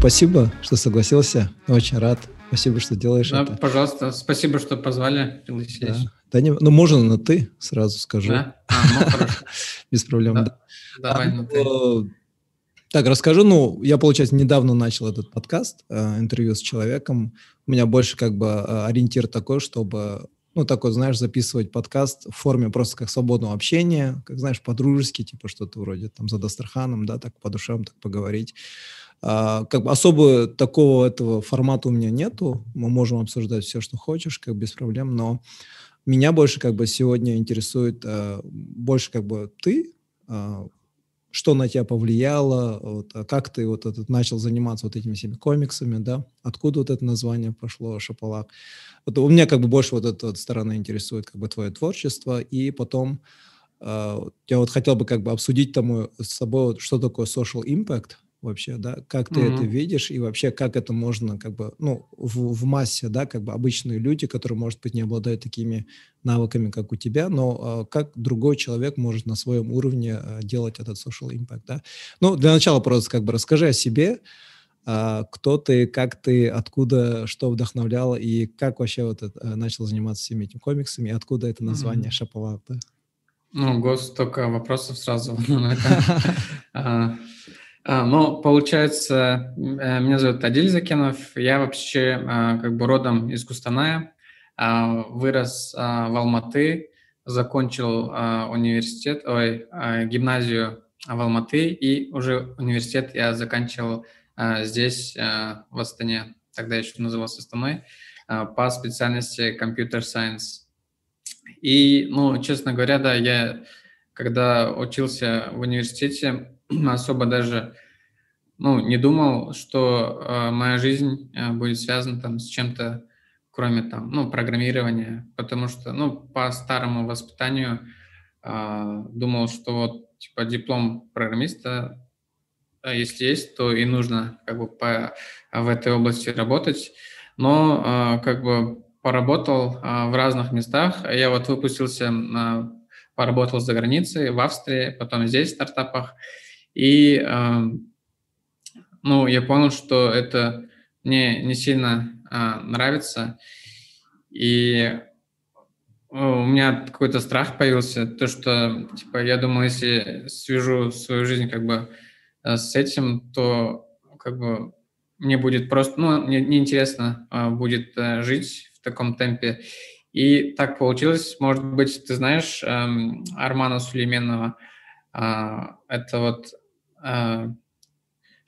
спасибо, что согласился. Очень рад. Спасибо, что делаешь да, это. Пожалуйста, спасибо, что позвали, пригласились. Да. да не, ну, можно на ты, сразу скажу. Да? А, ну, хорошо. Без проблем, да. да. Давай а, на ты. Так, расскажу. Ну, я, получается, недавно начал этот подкаст, э, интервью с человеком. У меня больше как бы э, ориентир такой, чтобы ну, такой, знаешь, записывать подкаст в форме просто как свободного общения, как, знаешь, по-дружески, типа что-то вроде там за Дастраханом, да, так по душам так поговорить. А, как бы особо такого этого формата у меня нету. Мы можем обсуждать все, что хочешь, как без проблем, но меня больше как бы сегодня интересует а, больше как бы ты, а, что на тебя повлияло, вот, а как ты вот этот начал заниматься вот этими всеми комиксами, да, откуда вот это название пошло, Шапалак. Вот у меня как бы больше вот эта вот сторона интересует, как бы твое творчество, и потом э, я вот хотел бы как бы обсудить тому с собой, вот, что такое social impact, вообще, да, как ты mm-hmm. это видишь и вообще как это можно как бы, ну, в, в массе, да, как бы обычные люди, которые, может быть, не обладают такими навыками, как у тебя, но э, как другой человек может на своем уровне э, делать этот social impact, да. Ну, для начала просто как бы расскажи о себе, э, кто ты, как ты, откуда, что вдохновляло и как вообще вот это, э, начал заниматься всеми этими комиксами, и откуда это название mm-hmm. Да? Ну, гос, столько вопросов сразу. Ну, получается, э, меня зовут Адиль Закенов, я вообще а, как бы родом из Кустаная, а, вырос в Алматы, закончил университет, ой, гимназию в Алматы, и уже университет я заканчивал здесь, в Астане, тогда еще назывался Астаной, по специальности Computer Science. И, ну, честно говоря, да, я когда учился в университете, особо даже ну, не думал, что э, моя жизнь э, будет связана там с чем-то, кроме там, ну, программирования, потому что, ну, по старому воспитанию э, думал, что вот, типа, диплом программиста, э, если есть, то и нужно как бы по, в этой области работать, но э, как бы поработал э, в разных местах, я вот выпустился, э, поработал за границей, в Австрии, потом здесь в стартапах, и, эм, ну, я понял, что это мне не сильно а, нравится. И у меня какой-то страх появился, то, что, типа, я думал, если свяжу свою жизнь как бы э, с этим, то как бы мне будет просто, ну, мне неинтересно а, будет а, жить в таком темпе. И так получилось, может быть, ты знаешь эм, Армана Сулейменова, а, это вот а,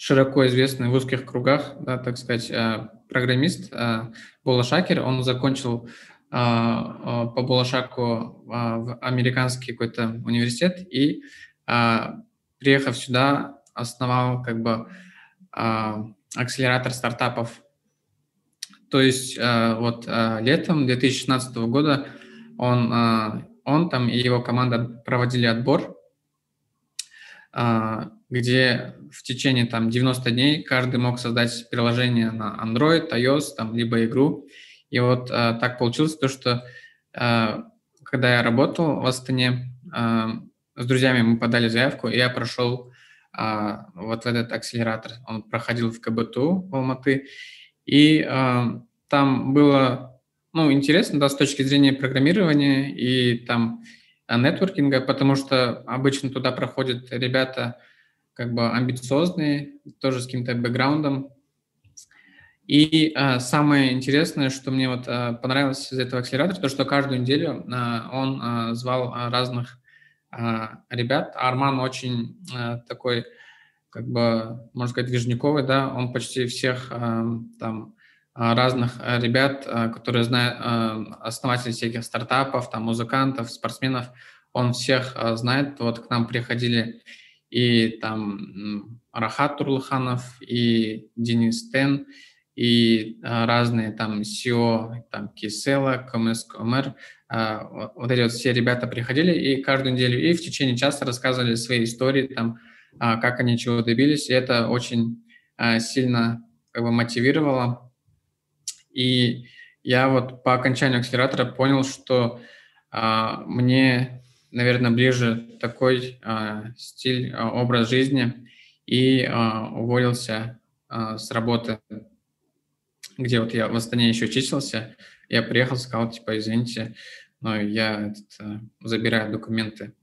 широко известный в узких кругах, да, так сказать, а, программист а, Бола Шакер. Он закончил по Болашаку в американский какой-то университет и, приехав сюда, основал как бы акселератор стартапов. То есть вот летом 2016 года он, он там и его команда проводили отбор где в течение там 90 дней каждый мог создать приложение на Android, iOS, там, либо игру. И вот а, так получилось то, что а, когда я работал в Астане, с друзьями мы подали заявку, и я прошел вот в этот акселератор. Он проходил в КБТУ в Алматы. И там было ну, интересно, да, с точки зрения программирования, и там Э, нетворкинга, потому что обычно туда проходят ребята как бы амбициозные, тоже с каким-то бэкграундом. И а, самое интересное, что мне вот а, понравилось из этого акселератора, то, что каждую неделю а, он а, звал а, разных а, ребят. Арман очень а, такой, как бы, можно сказать, движниковый, да, он почти всех а, там а, разных а, ребят, а, которые знают, основатели всяких стартапов, там, музыкантов, спортсменов, он всех знает. Вот к нам приходили и там Рахат Турлыханов, и Денис Тен, и разные там SEO, там Кисела, КМС, КМР, вот эти вот все ребята приходили и каждую неделю и в течение часа рассказывали свои истории, там, как они чего добились, и это очень сильно как бы мотивировало. И я вот по окончанию акселератора понял, что а, мне, наверное, ближе такой а, стиль, а, образ жизни, и а, уволился с работы, где вот я в Астане еще числился, я приехал, сказал, типа, извините, но я этот, забираю документы.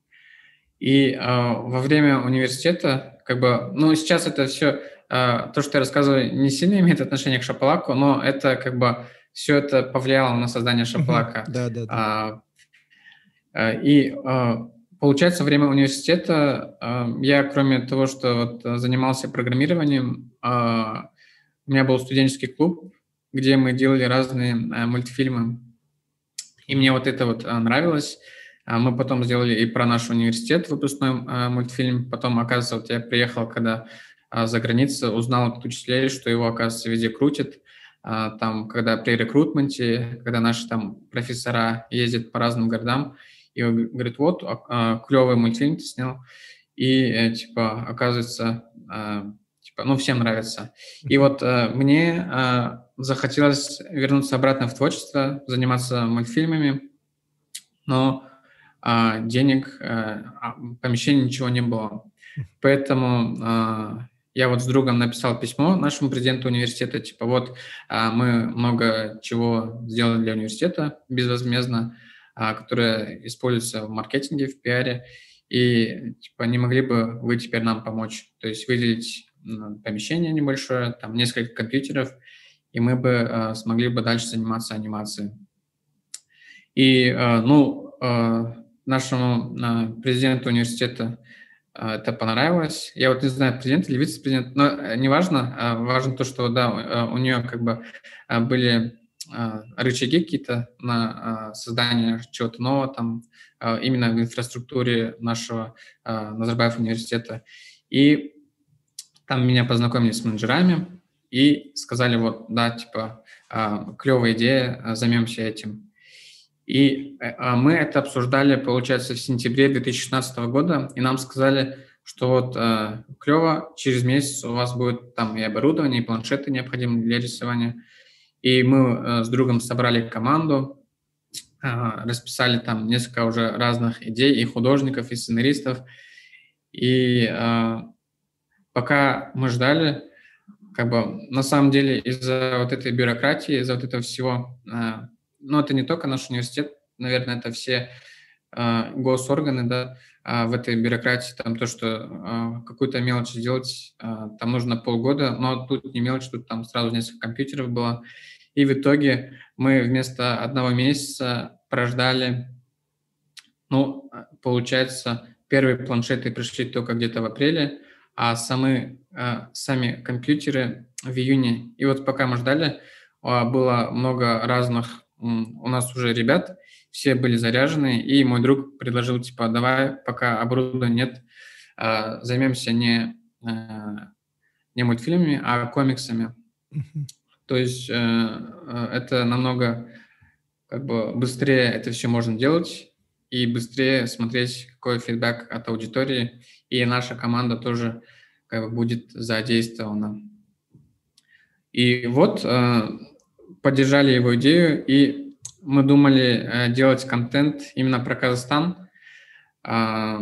И э, во время университета, как бы, ну, сейчас это все, э, то, что я рассказываю, не сильно имеет отношение к шапалаку, но это как бы все это повлияло на создание шапалака. Да, да, да. И получается, во время университета я, кроме того, что вот занимался программированием, у меня был студенческий клуб, где мы делали разные мультфильмы. И мне вот это вот нравилось. А мы потом сделали и про наш университет выпускной а, мультфильм. Потом, оказывается, вот я приехал, когда а, за границей, узнал от учителей, что его, оказывается, везде крутят. Там, когда при рекрутменте, когда наши там профессора ездят по разным городам, и он говорит, вот, клевый мультфильм ты снял. И, э, типа, оказывается, типа, ну, всем нравится. И вот э, мне захотелось вернуться обратно в творчество, заниматься мультфильмами, но а денег, э, а, помещения ничего не было. Поэтому а, я вот с другом написал письмо нашему президенту университета, типа вот а, мы много чего сделали для университета безвозмездно, которое используется в маркетинге, в пиаре, и типа не могли бы вы теперь нам помочь, то есть выделить помещение небольшое, там несколько компьютеров, и мы бы смогли бы дальше заниматься анимацией. И, ну, нашему э, президенту университета э, это понравилось. Я вот не знаю, президент или вице-президент, но э, неважно. Э, важно то, что, да, э, у нее как бы э, были э, рычаги какие-то на э, создание чего-то нового там, э, именно в инфраструктуре нашего э, Назарбаев университета. И там меня познакомили с менеджерами и сказали, вот, да, типа, э, клевая идея, займемся этим. И э, а мы это обсуждали, получается, в сентябре 2016 года, и нам сказали, что вот э, клево, через месяц у вас будет там и оборудование, и планшеты необходимые для рисования. И мы э, с другом собрали команду, э, расписали там несколько уже разных идей и художников, и сценаристов. И э, пока мы ждали, как бы на самом деле из-за вот этой бюрократии, из-за вот этого всего но это не только наш университет, наверное, это все госорганы, да, э, в этой бюрократии, там то, что э, какую-то мелочь сделать, там нужно полгода, но тут не мелочь, тут там сразу несколько компьютеров было, и в итоге мы вместо одного месяца прождали, ну, получается, первые планшеты пришли только где-то в апреле, а самые, э, сами компьютеры в июне. И вот пока мы ждали, было много разных у нас уже ребят, все были заряжены, и мой друг предложил, типа, давай, пока оборудования нет, а, займемся не, а, не мультфильмами, а комиксами. То есть э, э, это намного как бы быстрее это все можно делать и быстрее смотреть, какой фидбэк от аудитории, и наша команда тоже как бы будет задействована. И вот э, поддержали его идею, и мы думали э, делать контент именно про Казахстан. Э,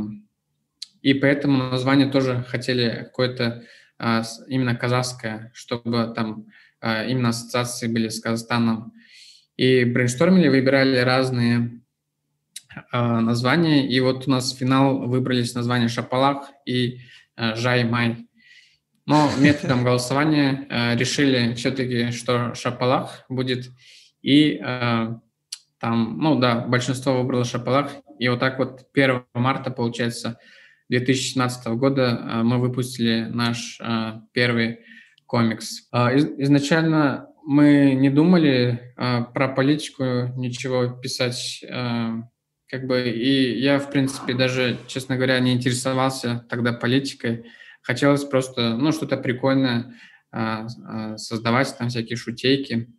и поэтому название тоже хотели какое-то э, именно казахское, чтобы там э, именно ассоциации были с Казахстаном. И брейнштормили, выбирали разные названия. И вот у нас в финал выбрались названия Шапалах и э, Жай Май. Но методом голосования э, решили все-таки, что Шапалах будет. И там, ну да, большинство выбрало Шапалах. И вот так вот 1 марта, получается, 2017 года э, мы выпустили наш э, первый комикс. Из, изначально мы не думали э, про политику ничего писать. Как бы, и я, в принципе, даже, честно говоря, не интересовался тогда политикой. Хотелось просто, ну, что-то прикольное а, а, создавать, там всякие шутейки, а,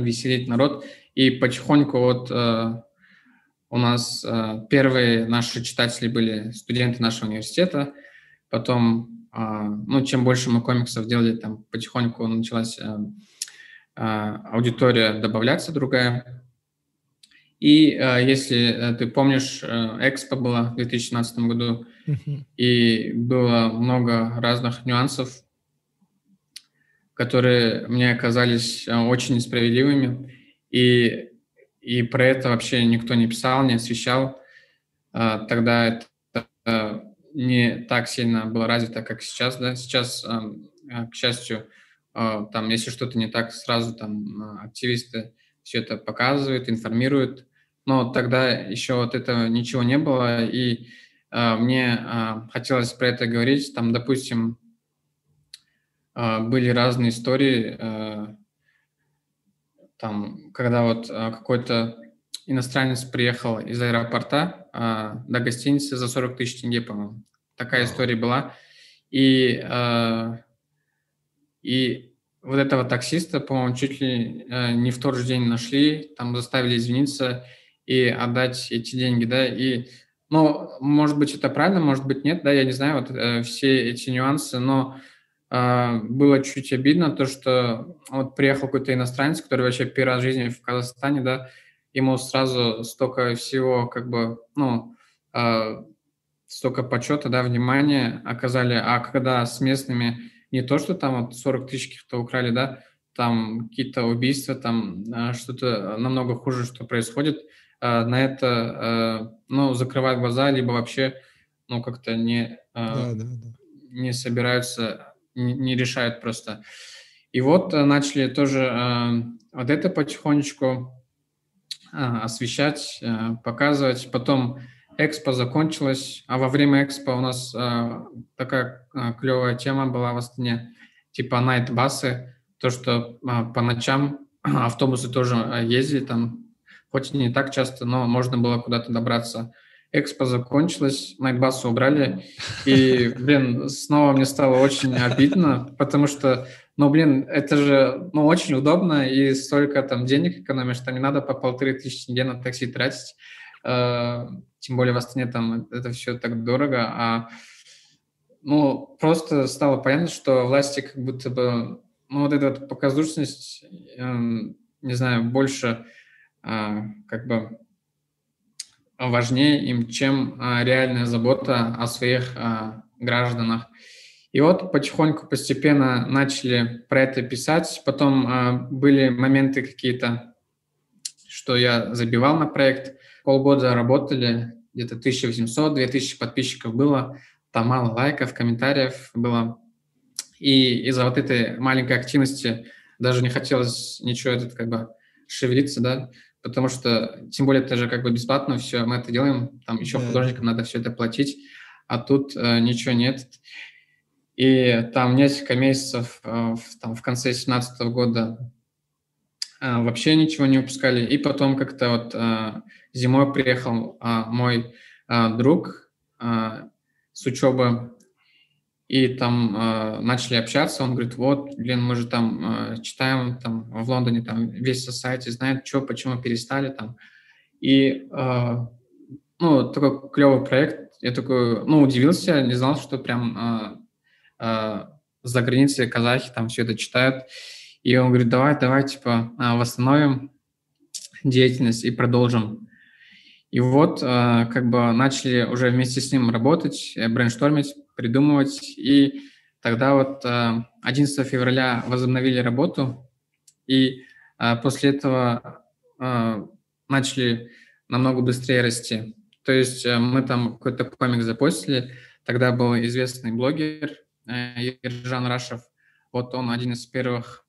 веселить народ. И потихоньку вот у нас первые наши читатели были студенты нашего университета, потом, ну, чем больше мы комиксов делали, там потихоньку началась аудитория добавляться другая. И э, если э, ты помнишь, э, Экспо была в 2017 году, и было много разных нюансов. Которые мне оказались э, очень несправедливыми, и, и про это вообще никто не писал, не освещал. А, тогда это э, не так сильно было развито, как сейчас. Да? Сейчас, э, к счастью, там, если что-то не так, сразу там активисты все это показывают, информируют. Но тогда еще вот этого ничего не было, и мне хотелось про это говорить. Там, допустим, были разные истории, а, там, когда вот а, какой-то иностранец приехал из аэропорта до гостиницы за 40 тысяч тенге, по-моему. Такая история была. И, и вот этого таксиста, по-моему, чуть ли не в тот же день нашли, там заставили извиниться и отдать эти деньги, да, и ну, может быть, это правильно, может быть, нет, да, я не знаю, вот э, все эти нюансы, но а, было чуть обидно то, что вот приехал какой-то иностранец, который вообще первый раз в жизни в Казахстане, да, ему сразу столько всего, как бы, ну, э, столько почета, да, внимания оказали, а когда с местными не то, что там вот 40 тысяч каких-то украли, да, там какие-то убийства, там э, что-то намного хуже, что происходит, э, на это, э, ну, закрывают глаза, либо вообще, ну, как-то не, э, да, да, да. не собираются не, решают просто. И вот э, начали тоже э, вот это потихонечку э, освещать, показывать. Потом экспо закончилось, а во время экспо у нас такая клевая тема была в Астане, типа найт-басы, то, что по ночам автобусы тоже ездили там, хоть и не так часто, но можно было куда-то добраться экспо закончилось, Найтбасу убрали, и, блин, снова мне стало очень обидно, потому что, ну, блин, это же, ну, очень удобно, и столько там денег экономишь, там не надо по полторы тысячи тенге на такси тратить, э, тем более в Астане там это все так дорого, а, ну, просто стало понятно, что власти как будто бы, ну, вот эта вот показушность, э, не знаю, больше э, как бы важнее им, чем а, реальная забота о своих а, гражданах. И вот потихоньку, постепенно начали про это писать. Потом а, были моменты какие-то, что я забивал на проект. Полгода работали, где-то 1800-2000 подписчиков было. Там мало лайков, комментариев было. И из-за вот этой маленькой активности даже не хотелось ничего этот как бы шевелиться, да потому что, тем более, это же как бы бесплатно все, мы это делаем, там еще да. художникам надо все это платить, а тут э, ничего нет. И там несколько месяцев, э, в, там, в конце 2017 года э, вообще ничего не выпускали. И потом как-то вот э, зимой приехал э, мой э, друг э, с учебы и там э, начали общаться, он говорит, вот, блин, мы же там э, читаем там в Лондоне, там весь сайте знает, что, почему перестали там. И, э, ну, такой клевый проект, я такой, ну, удивился, не знал, что прям э, э, за границей казахи там все это читают. И он говорит, давай, давай, типа, восстановим деятельность и продолжим. И вот, э, как бы, начали уже вместе с ним работать, э, брейнштормить, придумывать. И тогда вот 11 э, февраля возобновили работу, и э, после этого э, начали намного быстрее расти. То есть мы там какой-то комик запостили, тогда был известный блогер Ержан Рашев, вот он один из первых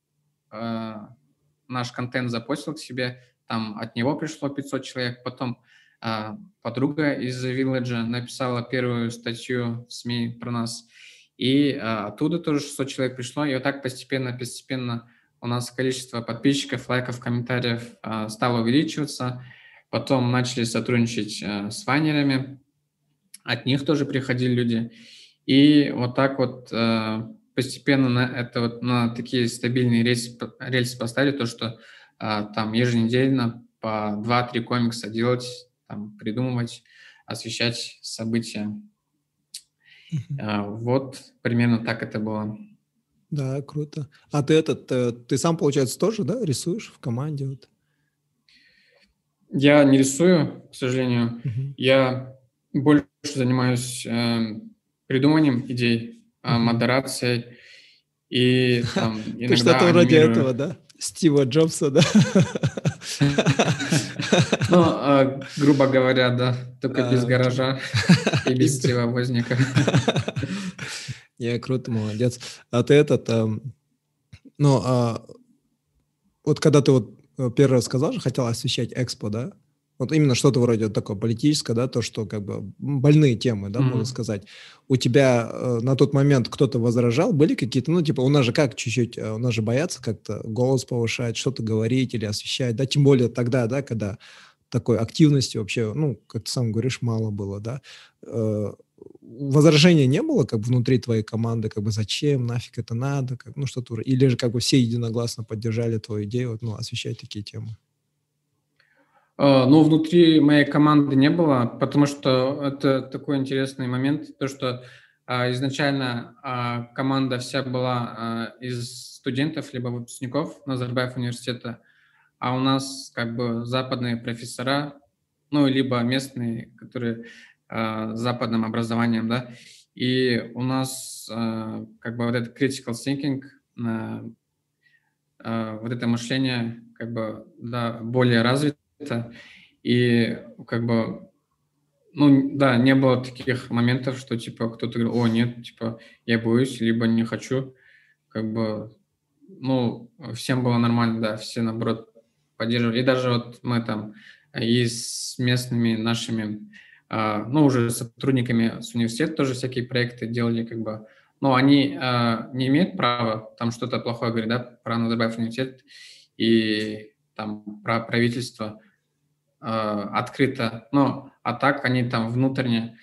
наш контент запостил к себе, там от него пришло 500 человек, потом подруга из Village написала первую статью в СМИ про нас, и а, оттуда тоже 600 человек пришло, и вот так постепенно-постепенно у нас количество подписчиков, лайков, комментариев а, стало увеличиваться. Потом начали сотрудничать с вайнерами, от них тоже приходили люди. И вот так вот постепенно на это вот на такие стабильные рельсы, рельсы поставили, то, что там еженедельно по 2-3 комикса делать там, придумывать, освещать события. Uh-huh. Вот примерно так это было. Да, круто. А ты этот, ты, э, ты сам, получается, тоже, да, рисуешь в команде? Вот? Я не рисую, к сожалению. Uh-huh. Я больше занимаюсь э, придуманием идей, э, модерацией И там иногда Что-то вроде этого, да? Стива Джобса, да? Ну, а, грубо говоря, да, только без а, гаража и без Стива Возника. Я круто, молодец. А ты этот, ну, вот когда ты вот э, первый раз сказал, что хотел освещать Экспо, да? Вот именно что-то вроде такое политическое, да, то, что как бы больные темы, да, mm-hmm. можно сказать. У тебя э, на тот момент кто-то возражал? Были какие-то, ну, типа, у нас же как чуть-чуть, э, у нас же боятся как-то голос повышать, что-то говорить или освещать, да, тем более тогда, да, когда такой активности вообще, ну, как ты сам говоришь, мало было, да. Э, возражения не было как бы внутри твоей команды, как бы зачем, нафиг это надо, как, ну, что-то, или же как бы все единогласно поддержали твою идею, вот, ну, освещать такие темы? А, ну, внутри моей команды не было, потому что это такой интересный момент, то, что а, изначально а, команда вся была из студентов либо выпускников Назарбаев университета, а у нас как бы западные профессора, ну, либо местные, которые с западным образованием, да, и у нас как бы вот этот critical thinking, вот это мышление как бы, да, более развито. И как бы, ну да, не было таких моментов, что типа кто-то говорил, о, нет, типа я боюсь, либо не хочу. Как бы, ну, всем было нормально, да, все наоборот поддерживали. И даже вот мы там и с местными нашими, а, ну, уже сотрудниками с университета тоже всякие проекты делали, как бы, но они а, не имеют права там что-то плохое говорить, да, про Назарбаев университет и там про правительство. Э, открыто, но а так они там внутренне,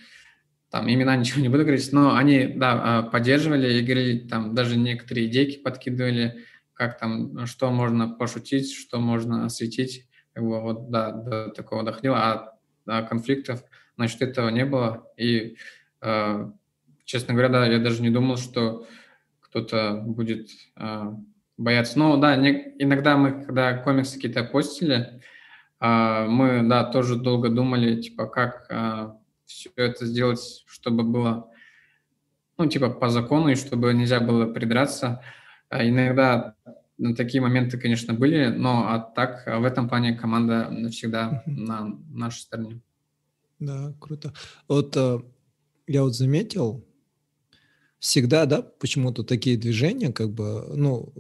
там имена ничего не буду говорить, но они, да, э, поддерживали и говорили, там даже некоторые идейки подкидывали, как там, что можно пошутить, что можно осветить, как бы вот, да, до такого доходило, а, а конфликтов, значит, этого не было, и, э, честно говоря, да, я даже не думал, что кто-то будет э, бояться. Но да, не, иногда мы, когда комиксы какие-то постили, а, мы, да, тоже долго думали, типа, как а, все это сделать, чтобы было, ну, типа, по закону, и чтобы нельзя было придраться. А иногда такие моменты, конечно, были, но а так в этом плане команда навсегда на нашей стороне. Да, круто. Вот я вот заметил, всегда, да, почему-то такие движения, как бы, ну,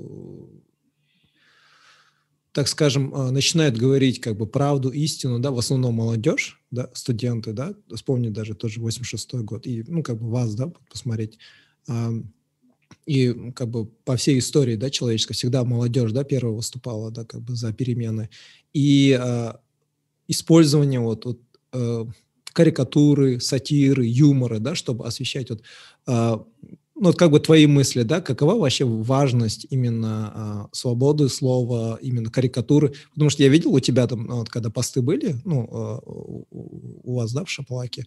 так скажем, а, начинает говорить как бы правду, истину, да, в основном молодежь, да, студенты, да, вспомни даже тоже 86-й год, и, ну, как бы вас, да, посмотреть, и как бы по всей истории, да, человеческой, всегда молодежь, да, первая выступала, да, как бы за перемены, и а, использование вот, вот а, карикатуры, сатиры, юмора, да, чтобы освещать вот а, ну, как бы твои мысли, да, какова вообще важность именно а, свободы слова, именно карикатуры? Потому что я видел у тебя там, вот, когда посты были, ну, а, у, вас, да, в Шапалаке,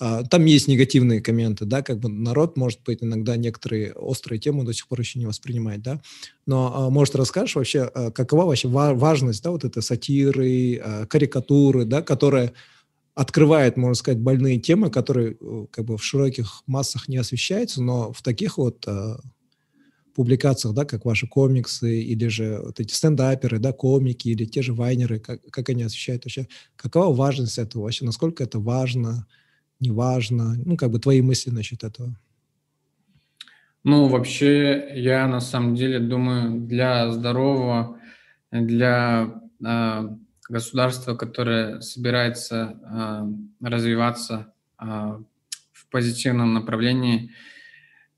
а, там есть негативные комменты, да, как бы народ, может быть, иногда некоторые острые темы до сих пор еще не воспринимает, да, но, а, может, расскажешь вообще, а, какова вообще важность, да, вот этой сатиры, а, карикатуры, да, которая открывает, можно сказать, больные темы, которые э, как бы в широких массах не освещаются, но в таких вот э, публикациях, да, как ваши комиксы или же вот эти стендаперы, да, комики или те же вайнеры, как, как они освещают вообще, какова важность этого вообще, насколько это важно, не важно, ну, как бы твои мысли насчет этого. Ну, вообще, я на самом деле думаю, для здорового, для э, государство, которое собирается э, развиваться э, в позитивном направлении,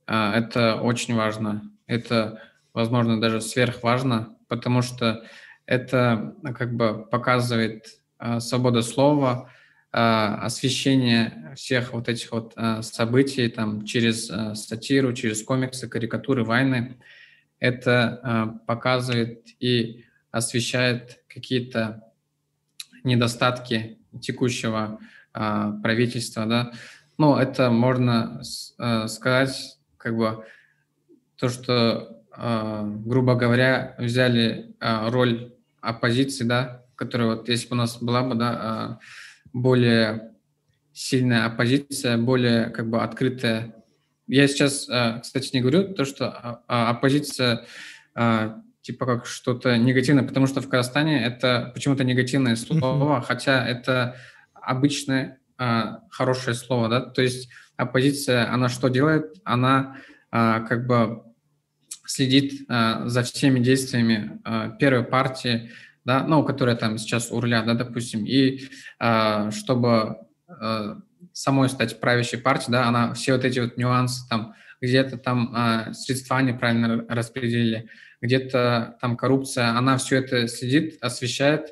э, это очень важно. Это, возможно, даже сверхважно, потому что это как бы показывает свобода слова, освещение всех вот этих вот событий там через э, сатиру, через комиксы, карикатуры, войны. Это показывает и освещает какие-то недостатки текущего э, правительства, да, ну, это можно э, сказать, как бы, то, что, э, грубо говоря, взяли э, роль оппозиции, да, которая вот, если бы у нас была бы, да, э, более сильная оппозиция, более, как бы, открытая. Я сейчас, э, кстати, не говорю то, что оппозиция типа как что-то негативное, потому что в Казахстане это почему-то негативное слово, хотя это обычное хорошее слово, да, то есть оппозиция, она что делает? Она как бы следит за всеми действиями первой партии, да, ну, которая там сейчас у руля, да, допустим, и чтобы самой стать правящей партией, да, она все вот эти вот нюансы там, где-то там э, средства неправильно распределили, где-то там коррупция, она все это следит, освещает,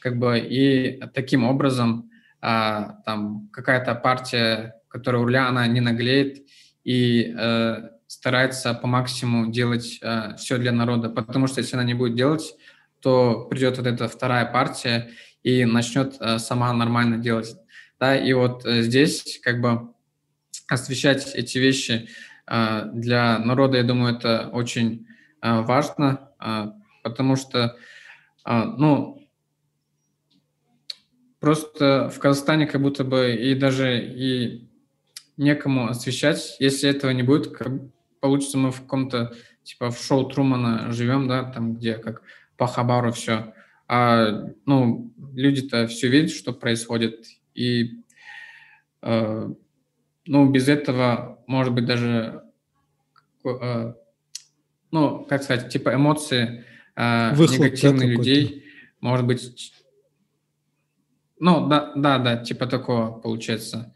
как бы, и таким образом э, там какая-то партия, которая у руля, она не наглеет и э, старается по максимуму делать э, все для народа, потому что если она не будет делать, то придет вот эта вторая партия и начнет э, сама нормально делать. Да, и вот э, здесь как бы освещать эти вещи э, для народа, я думаю, это очень важно, потому что, ну, просто в Казахстане как будто бы и даже и некому освещать, если этого не будет, как получится мы в каком-то, типа, в шоу Трумана живем, да, там, где как по хабару все, а, ну, люди-то все видят, что происходит, и э, ну, без этого, может быть, даже, э, ну, как сказать, типа эмоции э, Выхлоп, негативных да, людей, может быть, ну, да, да, да, типа такого, получается,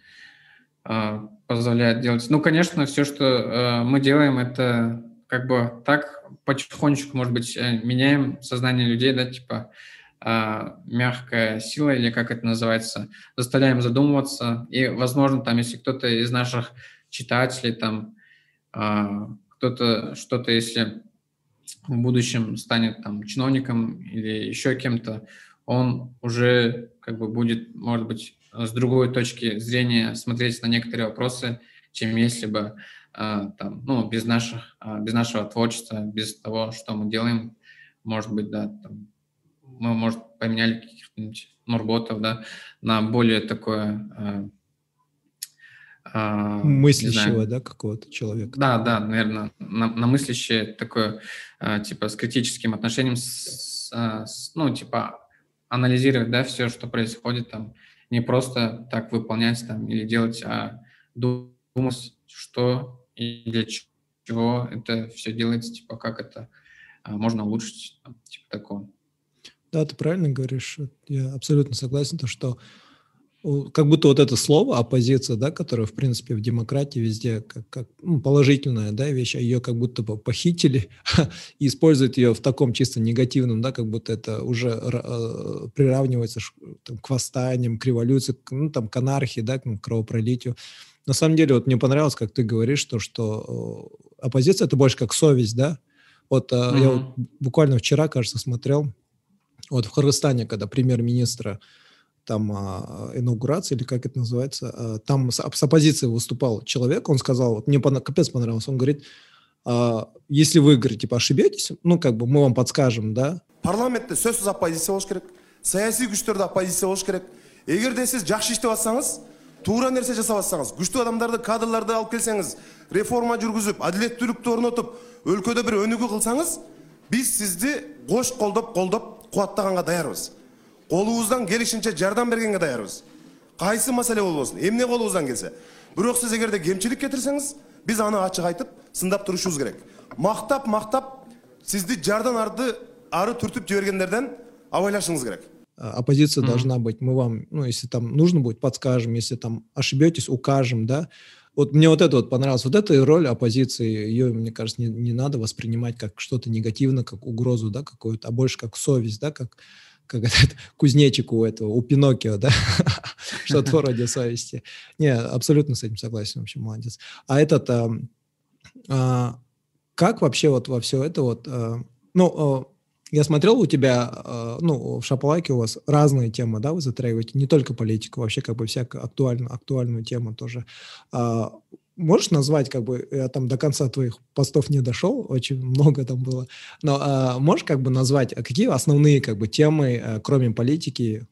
э, позволяет делать. Ну, конечно, все, что э, мы делаем, это как бы так потихонечку, может быть, э, меняем сознание людей, да, типа, а, мягкая сила, или как это называется, заставляем задумываться. И, возможно, там, если кто-то из наших читателей, там, а, кто-то что-то, если в будущем станет там чиновником или еще кем-то, он уже как бы будет, может быть, с другой точки зрения смотреть на некоторые вопросы, чем если бы а, там, ну, без наших, без нашего творчества, без того, что мы делаем, может быть, да, там, мы, может, поменяли каких-нибудь нурботов, да, на более такое... Э, э, мыслящего, да, какого-то человека. Да, да, наверное, на, на мыслящее такое, э, типа, с критическим отношением, с, с, ну, типа, анализировать, да, все, что происходит там, не просто так выполнять там или делать, а думать, что и для чего это все делается, типа, как это можно улучшить, там, типа такого. Да, ты правильно говоришь. Я абсолютно согласен, то, что как будто вот это слово оппозиция, да, которая, в принципе, в демократии везде как, как ну, положительная, да, вещь, а ее как будто бы похитили и используют ее в таком чисто негативном, да, как будто это уже э, приравнивается там, к восстаниям, к революции, к, ну, там, к анархии, да, к кровопролитию. На самом деле, вот мне понравилось, как ты говоришь, то, что э, оппозиция – это больше как совесть, да. Вот mm-hmm. я вот буквально вчера, кажется, смотрел вот в Кыргызстане, когда премьер-министра там а, инаугурация, или как это называется, а, там с, с оппозицией выступал человек, он сказал, вот мне пона, капец понравилось, он говорит, а, если вы, говорит, типа, ошибетесь, ну, как бы мы вам подскажем, да? Парламентте сөзсіз оппозиция болуш керек, саясий күчтөрдө оппозиция болуш керек. Эгерде сиз жакшы иштеп атсаңыз, туура нерсе жасап атсаңыз, күчтүү адамдарды, кадрларды алып келсеңиз, реформа жүргүзүп, адилеттүүлүктү орнотуп, өлкөдө бир өнүгүү кылсаңыз, биз сизди кош колдоп, колдоп қуаттағанға даярбыз қолыбыздан келишинче жардам бергенге даярбыз кайсы маселе болбосун эмне колубуздан келсе бирок сиз эгерде кемчилик кетирсеңиз биз аны ачык айтып сындап турушубуз керек мактап мактап сизди жардан арды ары түртүп жибергендерден абайлашыңыз керек оппозиция mm-hmm. должна быть мы вам ну если там нужно будет подскажем если там ошибетесь укажем да. Вот мне вот это вот понравилось. Вот эта роль оппозиции, ее, мне кажется, не, не надо воспринимать как что-то негативное, как угрозу, да, какую-то, а больше как совесть, да, как, как этот кузнечик у этого, у Пиноккио, да, что-то вроде совести. Не, абсолютно с этим согласен, вообще молодец. А этот, а, а, как вообще вот во все это вот, а, ну, я смотрел у тебя, э, ну, в Шапалаке у вас разные темы, да, вы затрагиваете, не только политику, вообще как бы всякую актуальную, актуальную тему тоже. Можешь назвать, как бы, я там до конца твоих постов не дошел, очень много там было, но а, можешь как бы назвать, а какие основные как бы темы, а, кроме политики,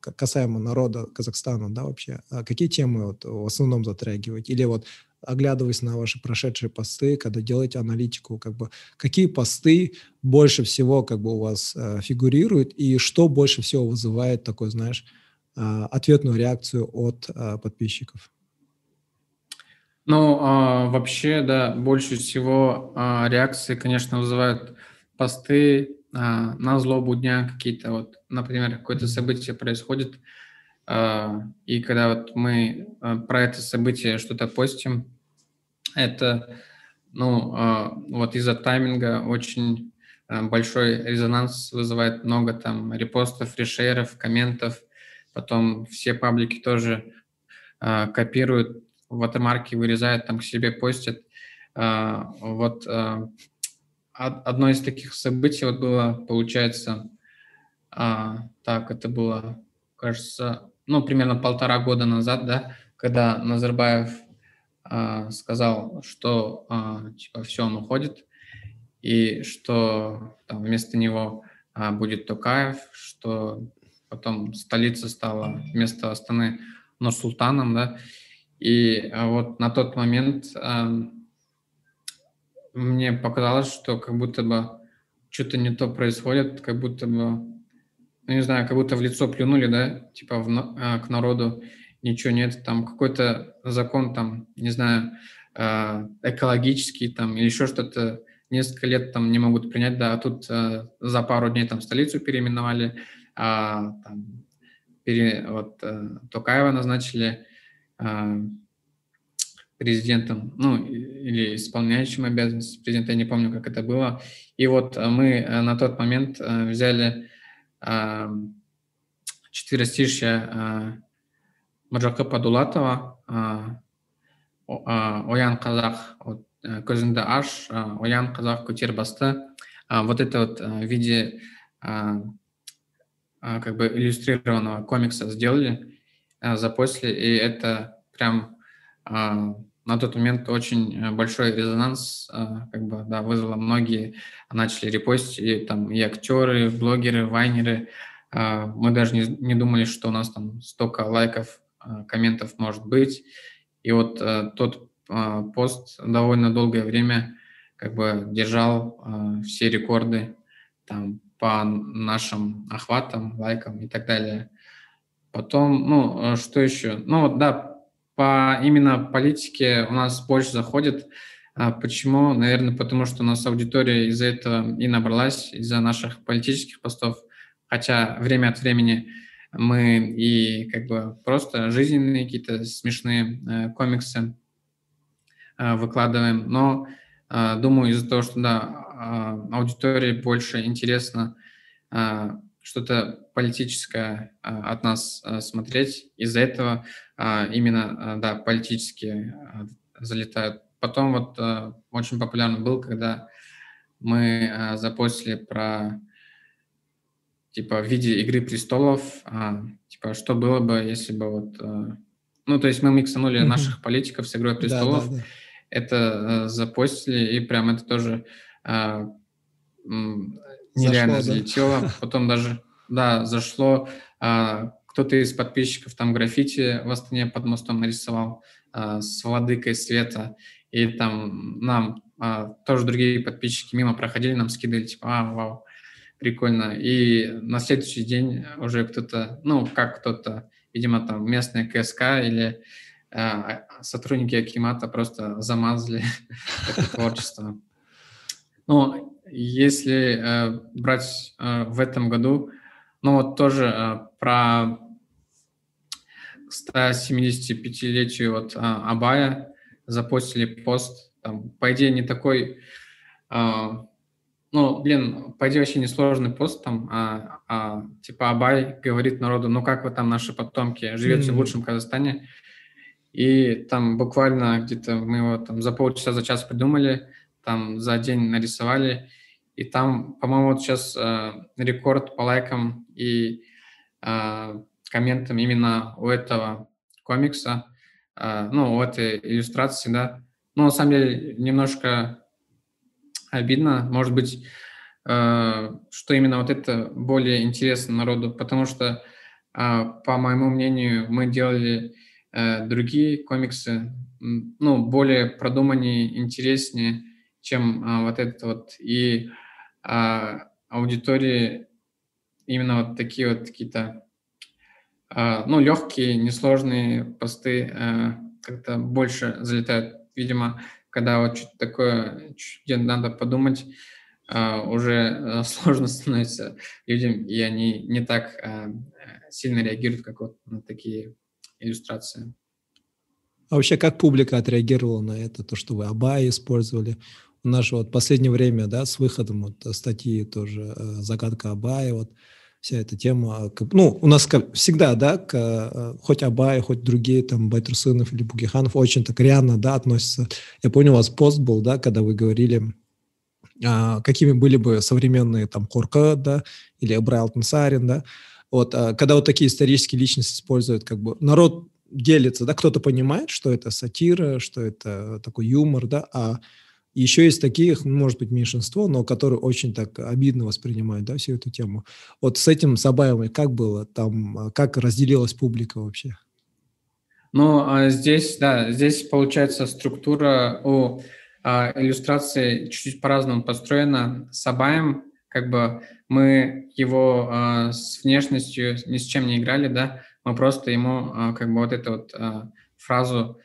касаемо народа Казахстана, да, вообще, а какие темы вот в основном затрагиваете? Или вот оглядываясь на ваши прошедшие посты, когда делаете аналитику, как бы, какие посты больше всего как бы у вас э, фигурируют и что больше всего вызывает такой, знаешь, э, ответную реакцию от э, подписчиков? Ну, э, вообще, да, больше всего э, реакции, конечно, вызывают посты э, на злобу дня какие-то, вот, например, какое-то событие происходит, э, и когда вот мы э, про это событие что-то постим, это, ну, э, вот из-за тайминга очень э, большой резонанс вызывает много там репостов, решеров, комментов, потом все паблики тоже э, копируют ватермарки вырезают, там к себе постят. А, вот а, одно из таких событий вот было, получается, а, так, это было, кажется, ну, примерно полтора года назад, да, когда Назарбаев сказал, что типа все, он уходит, и что там, вместо него будет Токаев, что потом столица стала вместо Астаны Нур-Султаном, да, и а, вот на тот момент мне показалось, что как будто бы что-то не то происходит, как будто бы, ну не знаю, как будто в лицо плюнули, да, типа в, а, к народу ничего нет, там какой-то закон там, не знаю, а, экологический там или еще что-то несколько лет там не могут принять, да, а тут за пару дней там столицу переименовали, а, там, пере, вот Токаева назначили, президентом, ну, или исполняющим обязанности президента, я не помню, как это было. И вот а, мы а, на тот момент взяли четверостишье Маржака Падулатова «Оян казах, көзіңді аш, оян казах, көтер басты». Вот это вот в виде как бы иллюстрированного комикса сделали запостили, и это прям а, на тот момент очень э, большой резонанс а, как бы, да, вызвало. Многие начали репостить, и, там и актеры, блогеры, вайнеры. А, мы даже не, не думали, что у нас там столько лайков, комментов может быть. И вот тот пост довольно долгое время как бы держал все рекорды там по нашим охватам, лайкам и так далее. Потом, ну, э, что еще? Ну, да, по именно политике у нас больше заходит. А почему? Наверное, потому что у нас аудитория из-за этого и набралась, из-за наших политических постов. Хотя время от времени мы и как бы просто жизненные какие-то смешные э, комиксы э, выкладываем. Но думаю, из-за того, что да, э, аудитории больше интересно э, что-то политическое а, от нас а, смотреть. Из-за этого а, именно, да, политические залетают. Потом вот очень популярно был, когда мы запостили про типа в виде Игры престолов, типа что было бы, если бы вот, ну то есть мы миксанули mm-hmm. наших политиков с Игрой престолов, да, да, да. это запостили и прям это тоже нереально зашло, залетело. Да? Потом даже, да, зашло. А, кто-то из подписчиков там граффити в Астане под мостом нарисовал а, с владыкой света. И там нам а, тоже другие подписчики мимо проходили, нам скидывали, типа, а, вау, прикольно. И на следующий день уже кто-то, ну, как кто-то, видимо, там местная КСК или а, сотрудники Акимата просто замазали это творчество. Ну, если э, брать э, в этом году, ну вот тоже э, про 175-летию вот э, Абая запостили пост, там, по идее, не такой, э, ну, блин, по идее, вообще несложный пост, там, а, а, типа Абай говорит народу, ну, как вы там, наши потомки, живете mm-hmm. в лучшем Казахстане, и там буквально где-то мы его там за полчаса, за час придумали, там за день нарисовали, и там, по-моему, вот сейчас э, рекорд по лайкам и э, комментам именно у этого комикса, э, ну, у этой иллюстрации, да. Ну, на самом деле, немножко обидно, может быть, э, что именно вот это более интересно народу, потому что по моему мнению, мы делали другие комиксы, ну, более продуманнее, интереснее, чем вот этот вот. И аудитории именно вот такие вот какие-то, ну, легкие, несложные посты как-то больше залетают. Видимо, когда вот что-то такое, где надо подумать, а, уже э, сложно становится людям, и они не так а, сильно реагируют, как вот на такие иллюстрации. А вообще, как публика отреагировала на это, то, что вы Абай использовали? Же вот последнее время, да, с выходом вот статьи тоже э, «Загадка Абая», вот вся эта тема, ну, у нас как всегда, да, к, э, хоть Абай, хоть другие, там, Байтурсынов или Бугиханов очень так рьяно, да, относятся. Я помню, у вас пост был, да, когда вы говорили, а, какими были бы современные, там, Хорка, да, или Абрай Алтансарин, да, вот, а, когда вот такие исторические личности используют, как бы, народ делится, да, кто-то понимает, что это сатира, что это такой юмор, да, а еще есть таких, может быть, меньшинство, но которые очень так обидно воспринимают, да, всю эту тему. Вот с этим Сабаевой как было? Там, как разделилась публика вообще? Ну, а здесь, да, здесь получается структура у а, иллюстрации чуть-чуть по-разному построена. Сабаем, как бы мы его а, с внешностью ни с чем не играли, да, мы просто ему а, как бы вот эту вот а, фразу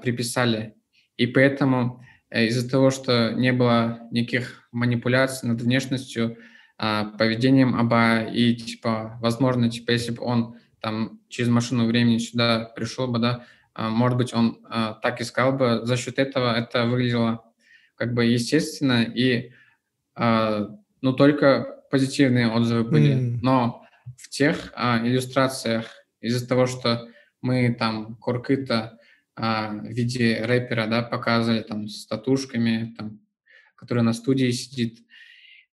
приписали. И поэтому Э, из-за того, что не было никаких манипуляций над внешностью, а, поведением Аба, и, типа, возможно, типа, если бы он там через машину времени сюда пришел бы, да, а, может быть, он а, так искал бы. За счет этого это выглядело как бы естественно, и, ну, только позитивные отзывы были. Mm. Но в тех иллюстрациях из-за того, что мы там Коркыта а, в виде рэпера, да, показывали там с татушками, там, который на студии сидит.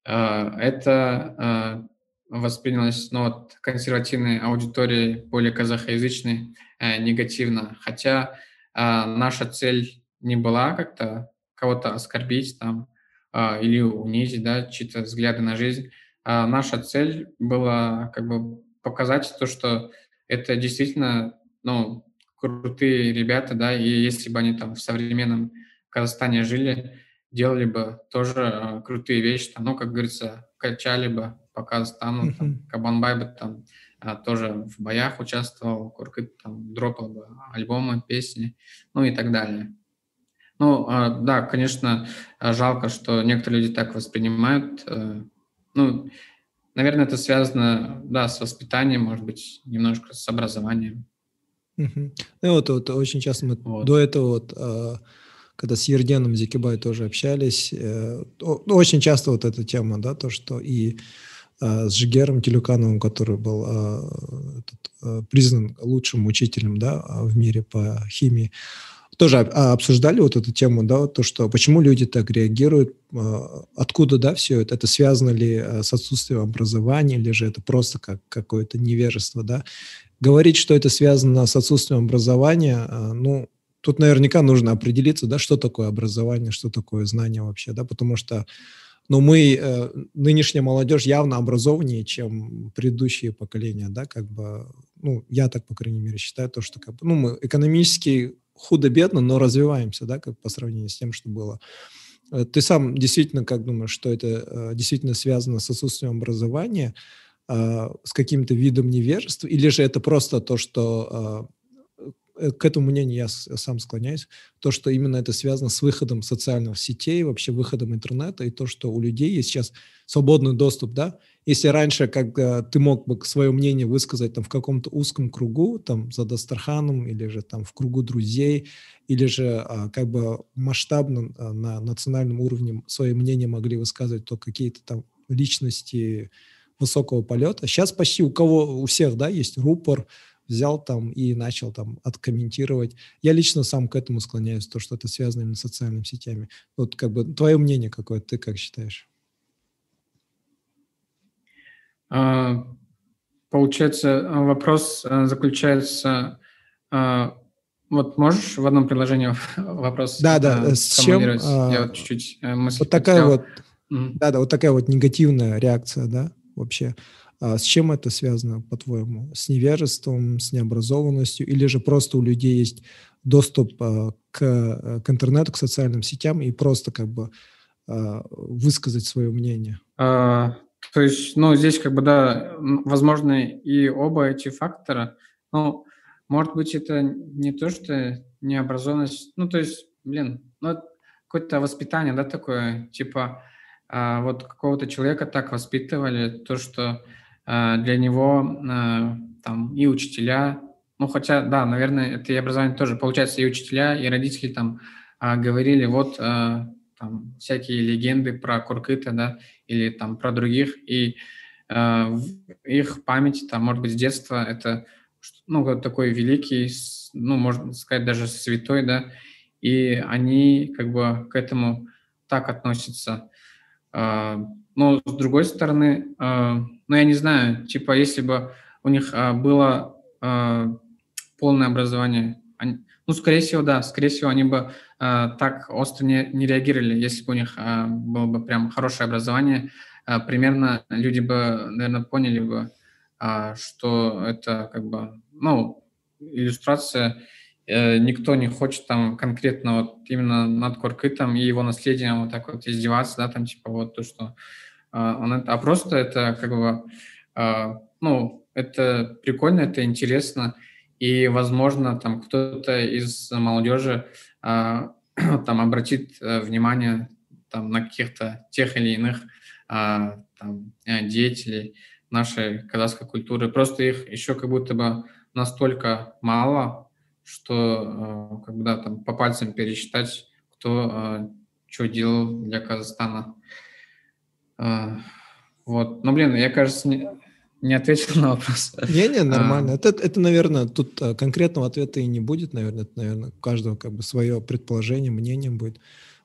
А, это а, воспринялось ну, вот, консервативной аудиторией, более казахоязычной, э, негативно. Хотя наша цель не была как-то кого-то оскорбить там или унизить, да, чьи-то взгляды на жизнь. А наша цель была как бы показать то, что это действительно ну, крутые ребята, да, и если бы они там в современном Казахстане жили, делали бы тоже э, крутые вещи, там, ну, как говорится, качали бы по Казахстану, там, Кабанбай бы там а, тоже в боях участвовал, Куркыт там дропал бы альбомы, песни, ну и так далее. Ну, а, да, конечно, жалко, что некоторые люди так воспринимают. Э, ну, наверное, это связано, да, с воспитанием, может быть, немножко с образованием. Угу. Ну вот, вот очень часто мы вот. до этого вот, э, когда с Ерденом Зикибай тоже общались, э, ну, очень часто вот эта тема, да, то, что и э, с Жигером Телюкановым, который был э, этот, э, признан лучшим учителем, да, в мире по химии, тоже обсуждали вот эту тему, да, то, что почему люди так реагируют, откуда, да, все это, это связано ли с отсутствием образования, или же это просто как какое-то невежество, да, говорить, что это связано с отсутствием образования, а, ну, тут наверняка нужно определиться, да, что такое образование, что такое знание вообще, да, потому что, ну, мы, э, нынешняя молодежь явно образованнее, чем предыдущие поколения, да, как бы, ну, я так, по крайней мере, считаю, то, что, как бы, ну, мы экономически худо-бедно, но развиваемся, да, как по сравнению с тем, что было. Э, ты сам действительно как думаешь, что это э, действительно связано с отсутствием образования, с каким-то видом невежества, или же это просто то, что а, э, к этому мнению я сам склоняюсь, то, что именно это связано с выходом социальных сетей, вообще выходом интернета, и то, что у людей есть сейчас свободный доступ, да, если раньше как ты мог бы свое мнение высказать там в каком-то узком кругу, там за Дастарханом, или же там в кругу друзей, или же как бы масштабно на национальном уровне свое мнение могли высказывать то какие-то там личности, высокого полета. Сейчас почти у кого, у всех, да, есть рупор, взял там и начал там откомментировать. Я лично сам к этому склоняюсь, то, что это связано именно с социальными сетями. Вот как бы твое мнение какое, ты как считаешь? А, получается, вопрос а, заключается... А, вот можешь в одном предложении вопрос Да, да, с чем... Я вот чуть-чуть мысль Вот такая вот... Да, да, вот такая вот негативная реакция, да, вообще. А с чем это связано, по-твоему? С невежеством, с необразованностью? Или же просто у людей есть доступ а, к, э, к интернету, к социальным сетям и просто как бы а, высказать свое мнение? А, то есть, ну, здесь как бы, да, возможно, и оба эти фактора. Ну, может быть, это не то, что необразованность, ну, то есть, блин, ну, какое-то воспитание, да, такое, типа, а, вот какого-то человека так воспитывали, то, что а, для него а, там и учителя, ну, хотя, да, наверное, это и образование тоже, получается, и учителя, и родители там а, говорили, вот а, там всякие легенды про Куркыта, да, или там про других, и э, их память, там, может быть, с детства это, ну, вот такой великий, ну, можно сказать, даже святой, да, и они как бы к этому так относятся. Э, но с другой стороны, э, ну, я не знаю, типа, если бы у них э, было полное образование, они, ну, скорее всего, да, скорее всего, они бы так остро не, не реагировали, если бы у них было бы прям хорошее образование. Примерно люди бы, наверное, поняли бы, что это как бы, ну, иллюстрация. Э, никто не хочет там конкретно вот именно над Коркытом и его наследием вот так вот издеваться, да, там типа вот то, что э, он это, а просто это как бы, э, ну, это прикольно, это интересно, и, возможно, там кто-то из молодежи там обратит внимание там, на каких-то тех или иных там, деятелей нашей казахской культуры. Просто их еще как будто бы настолько мало, что а, как бы, да, там, по пальцам пересчитать, кто а, что делал для Казахстана. А, вот. Но, блин, я, кажется, не, не ответил на вопрос. Не-не, нормально. А... Это, это, наверное, тут конкретного ответа и не будет, наверное. Это, наверное, у каждого как бы свое предположение, мнение будет.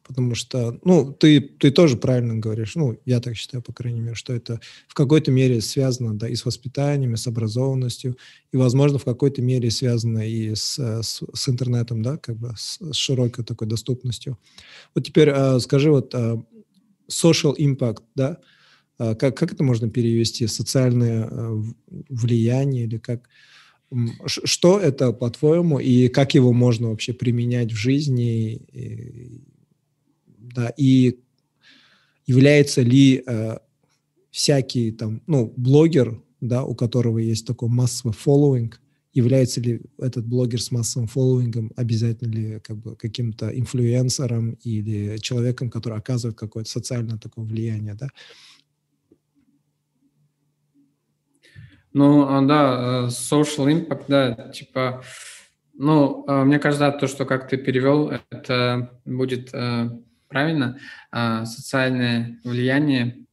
Потому что, ну, ты, ты тоже правильно говоришь, ну, я так считаю, по крайней мере, что это в какой-то мере связано, да, и с воспитанием, и с образованностью, и, возможно, в какой-то мере связано и с, с, с интернетом, да, как бы с, с широкой такой доступностью. Вот теперь э, скажи, вот э, social impact, да, а, как, как это можно перевести? Социальное э, влияние или как? Что это, по-твоему, и как его можно вообще применять в жизни? И, да, и является ли э, всякий там, ну, блогер, да, у которого есть такой массовый following, является ли этот блогер с массовым following ом обязательно ли как бы каким-то инфлюенсером или человеком, который оказывает какое-то социальное такое влияние, да? Ну, а, да, э, social impact, да, типа, ну, а, мне кажется, то, что как ты перевел, это будет э, правильно, а, социальное влияние.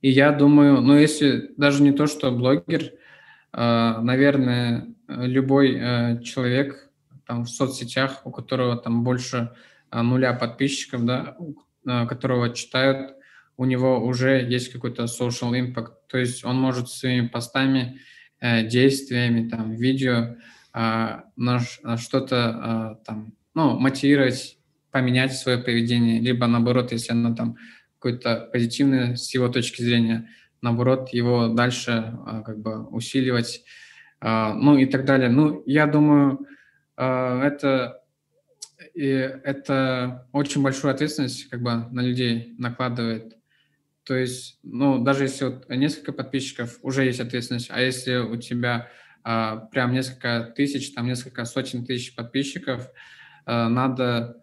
И я думаю, ну, если даже не то, что блогер, наверное, любой э, человек там в соцсетях, у которого там больше нуля подписчиков, да, которого читают у него уже есть какой-то social impact, то есть он может своими постами, э, действиями, там, видео э, на, что-то там, ну, мотивировать, поменять свое поведение, либо наоборот, если оно там какое-то позитивное с его точки зрения, наоборот, его дальше э, как бы усиливать, э, ну и так далее. Ну, я думаю, э, это это очень большую ответственность как бы на людей накладывает то есть, ну, даже если вот несколько подписчиков, уже есть ответственность, а если у тебя а, прям несколько тысяч, там несколько сотен тысяч подписчиков, а, надо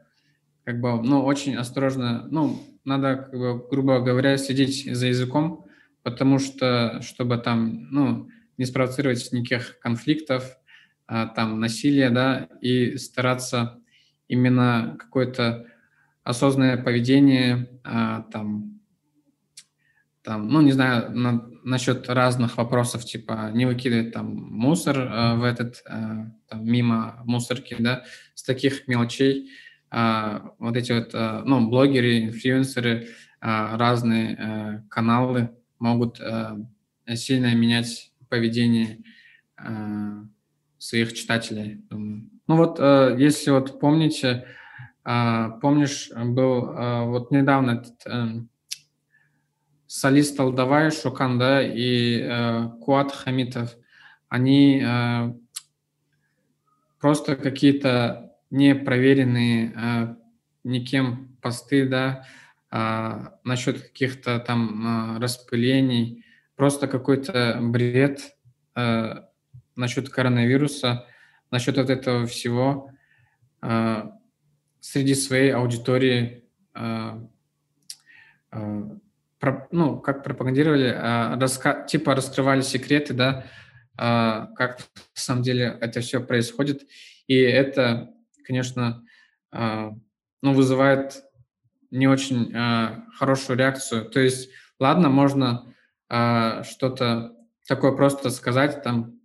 как бы, ну, очень осторожно, ну, надо, как бы, грубо говоря, следить за языком, потому что, чтобы там, ну, не спровоцировать никаких конфликтов, а, там, насилия, да, и стараться именно какое-то осознанное поведение, а, там, там, ну, не знаю, на, насчет разных вопросов, типа, не выкидывать там мусор э, в этот, э, там, мимо мусорки, да, с таких мелочей вот эти вот, э, ну, блогеры, инфлюенсеры, э, разные каналы могут сильно менять поведение своих читателей. Ну вот, если вот помните, помнишь, был вот недавно этот... Солист Алдавай, Шукан, да, и Куат Хамитов, они просто какие-то непроверенные э, никем посты, да, э, насчет каких-то там э, распылений, просто какой-то бред э, насчет коронавируса, насчет вот этого всего э, среди своей аудитории э, э, про, ну, как пропагандировали, э, раска, типа раскрывали секреты, да, э, как на самом деле это все происходит. И это, конечно, э, ну, вызывает не очень э, хорошую реакцию. То есть, ладно, можно э, что-то такое просто сказать, там,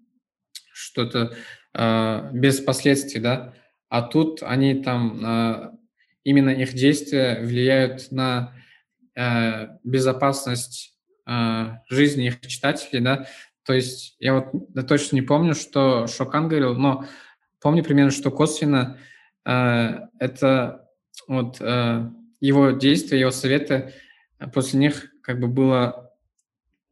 что-то без последствий, да, а тут они там, именно их действия влияют на безопасность жизни их читателей, да, то есть я вот точно не помню, что Шокан говорил, но помню примерно, что косвенно это вот э, его действия, его советы, после них как бы было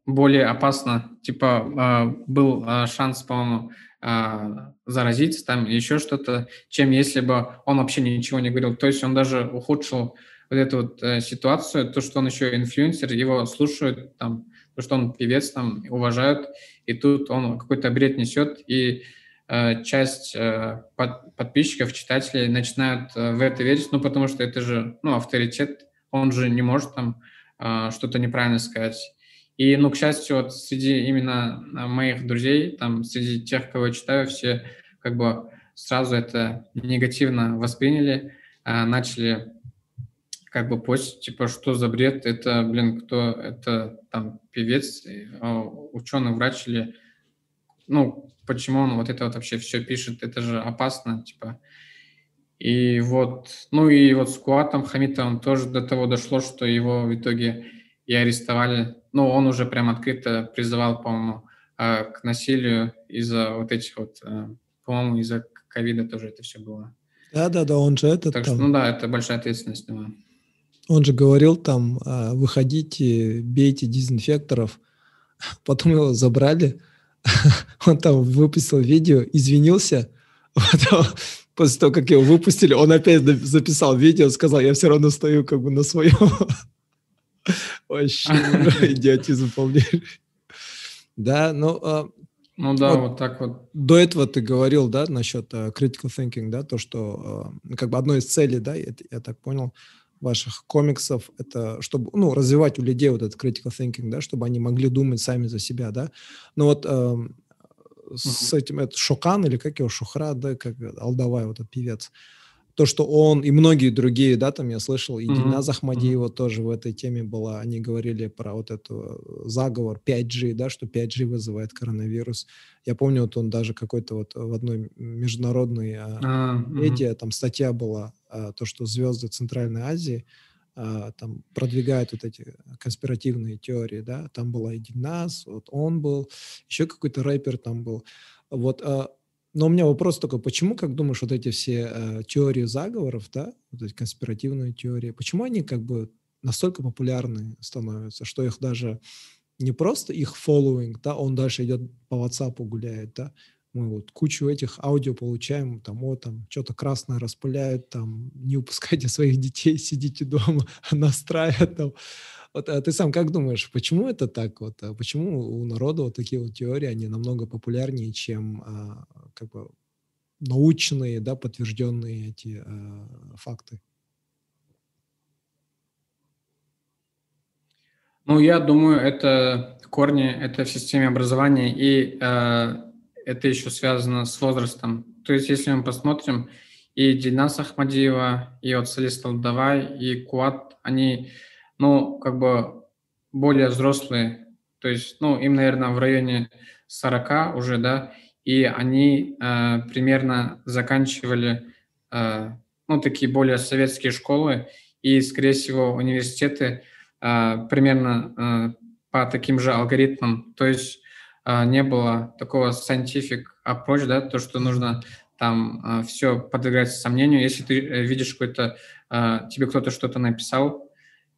более опасно. Типа э, был э, шанс, по-моему, э, заразиться там, еще что-то, чем если бы он вообще ничего не говорил. То есть он даже ухудшил вот эту вот э, ситуацию, то, что он еще инфлюенсер, его слушают, там, то, что он певец, там, уважают, и тут он какой-то бред несет, и э, часть э, под, подписчиков, читателей начинают э, в это верить, ну, потому что это же, ну, авторитет, он же не может там э, что-то неправильно сказать. И, ну, к счастью, вот среди именно э, моих друзей, там, среди тех, кого я читаю, все как бы сразу это негативно восприняли, э, начали как бы постить, типа, что за бред, это, блин, кто, это там певец, ученый, врач или, ну, почему он вот это вот вообще все пишет, это же опасно, типа. И вот, ну и вот с Куатом Хамитовым тоже до того дошло, что его в итоге и арестовали. Ну, он уже прям открыто призывал, по-моему, а, к насилию из-за вот этих вот, э, по-моему, из-за ковида тоже это все было. Да-да-да, он же этот Так что, ну да, это большая ответственность. Да. Он же говорил там, а, выходите, бейте дезинфекторов. Потом его забрали. Он там выпустил видео, извинился. Потом, после того, как его выпустили, он опять записал видео, сказал, я все равно стою как бы на своем. Вообще идиотизм полнейший. Да, ну... А, ну да, вот, вот так вот. До этого ты говорил, да, насчет uh, critical thinking, да, то, что uh, как бы одной из целей, да, я, я так понял, ваших комиксов, это чтобы, ну, развивать у людей вот этот critical thinking, да, чтобы они могли думать сами за себя, да. Ну вот э, с этим, это Шокан или как его, Шухра, да, как Алдавай, вот этот певец, то, что он и многие другие, да, там я слышал, и mm-hmm. Дина Захмадиева mm-hmm. тоже в этой теме была, они говорили про вот эту э, заговор 5G, да, что 5G вызывает коронавирус. Я помню, вот он даже какой-то вот в одной международной mm-hmm. медиа, там статья была, а, то, что звезды Центральной Азии там продвигают вот эти конспиративные теории, да, там была и Динас, вот он был, еще какой-то рэпер там был, вот, но у меня вопрос такой, почему, как думаешь, вот эти все э, теории заговоров, да, вот эти конспиративные теории, почему они как бы настолько популярны становятся, что их даже не просто их following, да, он дальше идет по WhatsApp гуляет, да, мы вот кучу этих аудио получаем, там, о, там, что-то красное распыляют, там, не упускайте своих детей, сидите дома, настраивают, там, вот, а ты сам как думаешь, почему это так? Вот, а почему у народа вот такие вот теории, они намного популярнее, чем а, как бы научные, да, подтвержденные эти а, факты? Ну, я думаю, это корни, это в системе образования, и э, это еще связано с возрастом. То есть, если мы посмотрим, и Дильнас Ахмадиева, и вот Салис Талдавай, и Куат, они ну, как бы более взрослые, то есть, ну, им, наверное, в районе 40 уже, да, и они э, примерно заканчивали, э, ну, такие более советские школы, и, скорее всего, университеты э, примерно э, по таким же алгоритмам, то есть э, не было такого scientific approach, да, то, что нужно там э, все подвергать сомнению, если ты э, видишь какой-то, э, тебе кто-то что-то написал,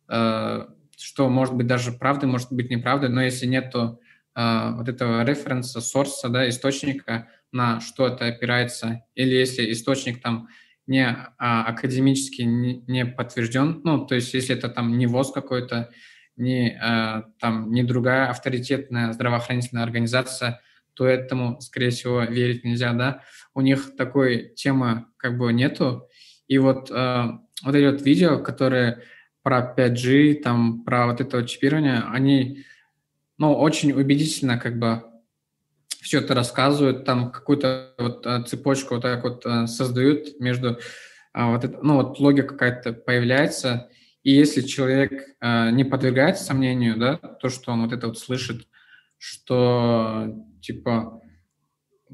что может быть даже правдой, может быть неправдой, но если нету э, вот этого референса, сорса, да, источника, на что это опирается, или если источник там не а, академически не, не подтвержден, ну, то есть если это там не ВОЗ какой-то, не, а, там, не другая авторитетная здравоохранительная организация, то этому, скорее всего, верить нельзя, да. У них такой темы как бы нету. И вот, а, вот эти вот видео, которые про 5G, там, про вот это вот чипирование, они, ну, очень убедительно как бы все это рассказывают, там какую-то вот а, цепочку вот так вот а, создают между, а, вот это, ну вот логика какая-то появляется, и если человек не подвергается сомнению, да, то, что он вот это вот слышит, что типа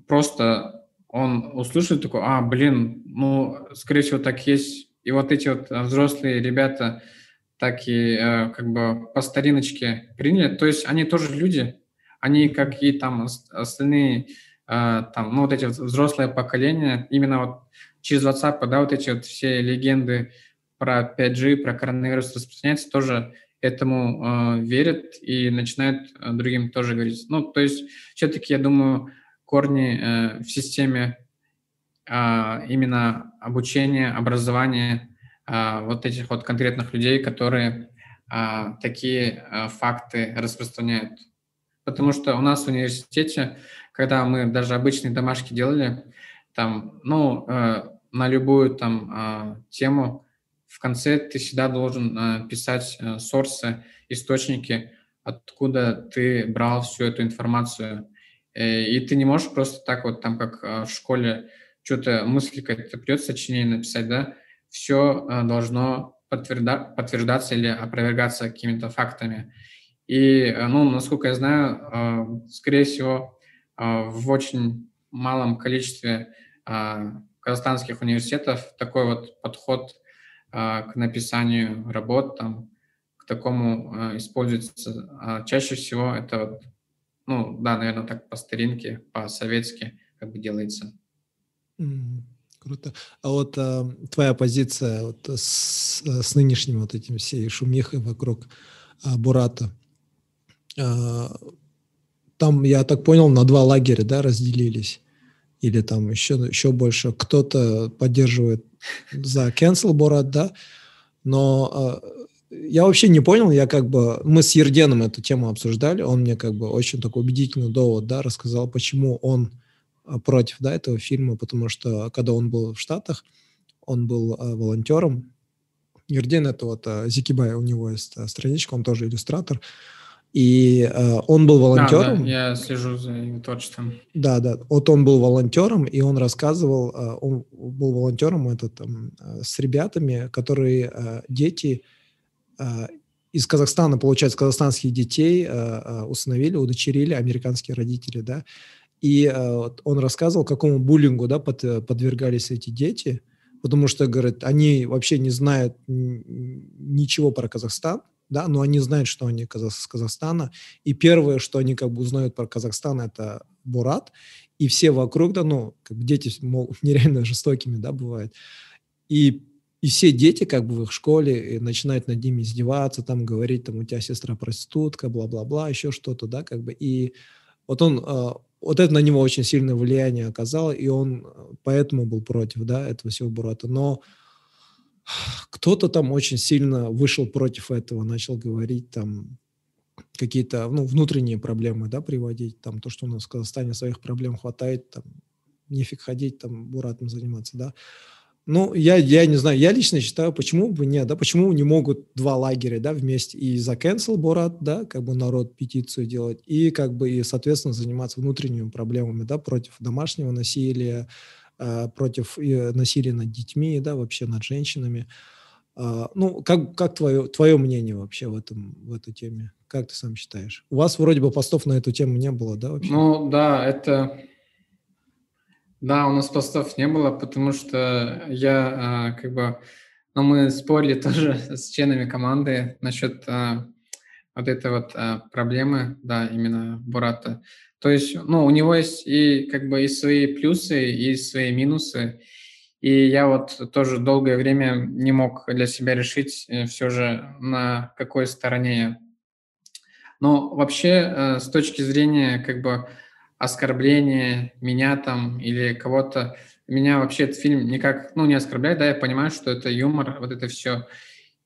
просто он услышит такой, а, блин, ну, скорее всего, так есть. И вот эти вот взрослые ребята так и как бы по стариночке приняли. То есть они тоже люди, они, как и там остальные, а, там, ну, вот эти вот взрослые поколения, именно вот через WhatsApp, да, вот эти вот все легенды про 5G, про коронавирус распространяются, тоже этому э, верят и начинают э, другим тоже говорить. Ну, то есть все-таки, я думаю, корни э, в системе э, именно обучения, образования э, вот этих вот конкретных людей, которые э, такие факты распространяют. Потому что у нас в университете, когда мы даже обычные домашки делали, там, ну, э, на любую там тему в конце ты всегда должен писать э, сорсы, источники, откуда ты брал всю эту информацию. Э, и ты не можешь просто так вот там, как в школе, что-то мысли какая-то придет, сочинение написать, да, все э, должно подтвержда- подтверждаться или опровергаться какими-то фактами. И, э, ну, насколько я знаю, э, скорее всего, в очень малом количестве казахстанских университетов такой вот подход к написанию работ, там, к такому используется. А чаще всего это вот, ну, да, наверное, так по старинке, по-советски как бы делается. Круто. А вот а, твоя позиция вот с, с нынешним вот этим всей шумихой вокруг а, Бурата, а, там, я так понял, на два лагеря, да, разделились. Или там еще, еще больше. Кто-то поддерживает за cancel Борат, да, но э, я вообще не понял, я как бы, мы с Ерденом эту тему обсуждали, он мне как бы очень такой убедительный довод, да, рассказал, почему он против, да, этого фильма, потому что когда он был в Штатах, он был э, волонтером. Ерден это вот э, Зикибай, у него есть э, страничка, он тоже иллюстратор, и э, он был волонтером. Да, да, я слежу за его творчеством. Да, да. Вот он был волонтером, и он рассказывал, э, он был волонтером этот, там, э, с ребятами, которые э, дети э, из Казахстана, получается, казахстанских детей э, э, установили, удочерили американские родители, да. И э, он рассказывал, какому буллингу, да, под, подвергались эти дети, потому что, говорит, они вообще не знают ничего про Казахстан, да, но они знают, что они из Казахстана, и первое, что они как бы узнают про Казахстан, это Бурат, и все вокруг, да, ну, как бы дети, мол, нереально жестокими, да, бывают, и и все дети как бы в их школе начинают над ними издеваться, там говорить, там, у тебя сестра проститутка, бла-бла-бла, еще что-то, да, как бы, и вот он, а, вот это на него очень сильное влияние оказало, и он э, поэтому был против, да, этого всего Бурата, но кто-то там очень сильно вышел против этого, начал говорить там какие-то ну, внутренние проблемы, да, приводить, там то, что у нас в Казахстане своих проблем хватает, там нефиг ходить, там буратом заниматься, да. Ну, я, я не знаю, я лично считаю, почему бы нет, да, почему не могут два лагеря, да, вместе и за cancel Борат, да, как бы народ петицию делать, и как бы и, соответственно, заниматься внутренними проблемами, да, против домашнего насилия, Э, против насилия над детьми, да, вообще над женщинами. А, ну, как, как твое, твое мнение вообще в, этом, в этой теме? Как ты сам считаешь? У вас вроде бы постов на эту тему не было, да, вообще? Ну, да, это... Да, у нас постов не было, потому что я а, как бы... Ну, мы спорили тоже с членами команды насчет а, вот этой вот проблемы, да, именно Бурата. То есть, ну, у него есть и как бы и свои плюсы, и свои минусы. И я вот тоже долгое время не мог для себя решить э, все же, на какой стороне я. Но вообще, э, с точки зрения как бы оскорбления меня там или кого-то, меня вообще этот фильм никак, ну, не оскорбляет, да, я понимаю, что это юмор, вот это все.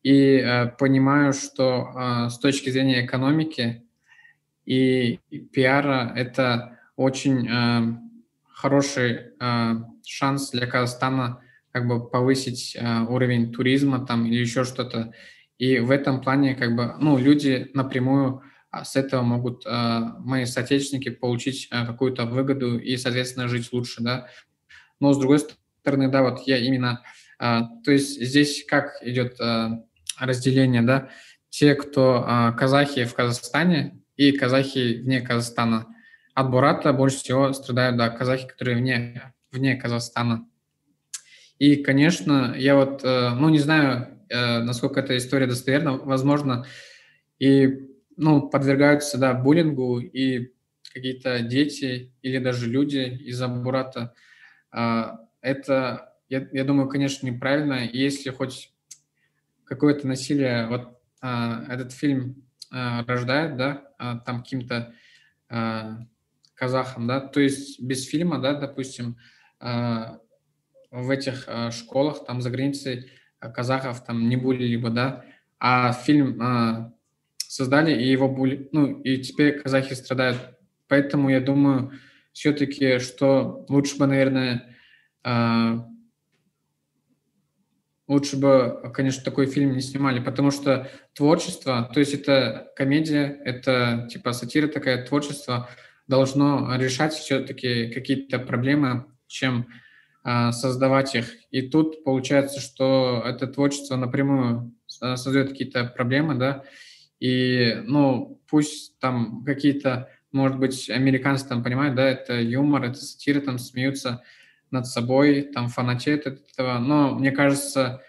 И э, понимаю, что э, с точки зрения экономики и пиара это очень э, хороший э, шанс для Казахстана как бы повысить э, уровень туризма там или еще что-то. И в этом плане как бы, ну, люди напрямую а, с этого могут э, мои соотечественники получить э, какую-то выгоду и, соответственно, жить лучше, да. Но с другой стороны, да, вот я именно, э, то есть здесь как идет э, разделение, да, те, кто э, казахи в Казахстане и казахи вне Казахстана. От Бурата больше всего страдают, да, казахи, которые вне, вне Казахстана. И, конечно, я вот, э, ну, не знаю, э, насколько эта история достоверна, возможно, и, ну, подвергаются, да, буллингу и какие-то дети или даже люди из-за Бурата. А, это, я, я думаю, конечно, неправильно. Если хоть какое-то насилие, вот а, этот фильм а, рождает, да, там каким-то казахам, да, то есть без фильма, да, допустим, в этих школах там за границей казахов там не были либо, да, а фильм создали и его були, ну и теперь казахи страдают. Поэтому я думаю, все-таки, что лучше бы, наверное, э, лучше бы, конечно, такой фильм не снимали, потому что творчество, то есть это комедия, это типа сатира такая, творчество должно решать все-таки какие-то проблемы, чем а, создавать их. И тут получается, что это творчество напрямую создает какие-то проблемы, да, и, ну, пусть там какие-то, может быть, американцы там понимают, да, это юмор, это сатира, там смеются над собой, там фанатеют от этого, но мне кажется,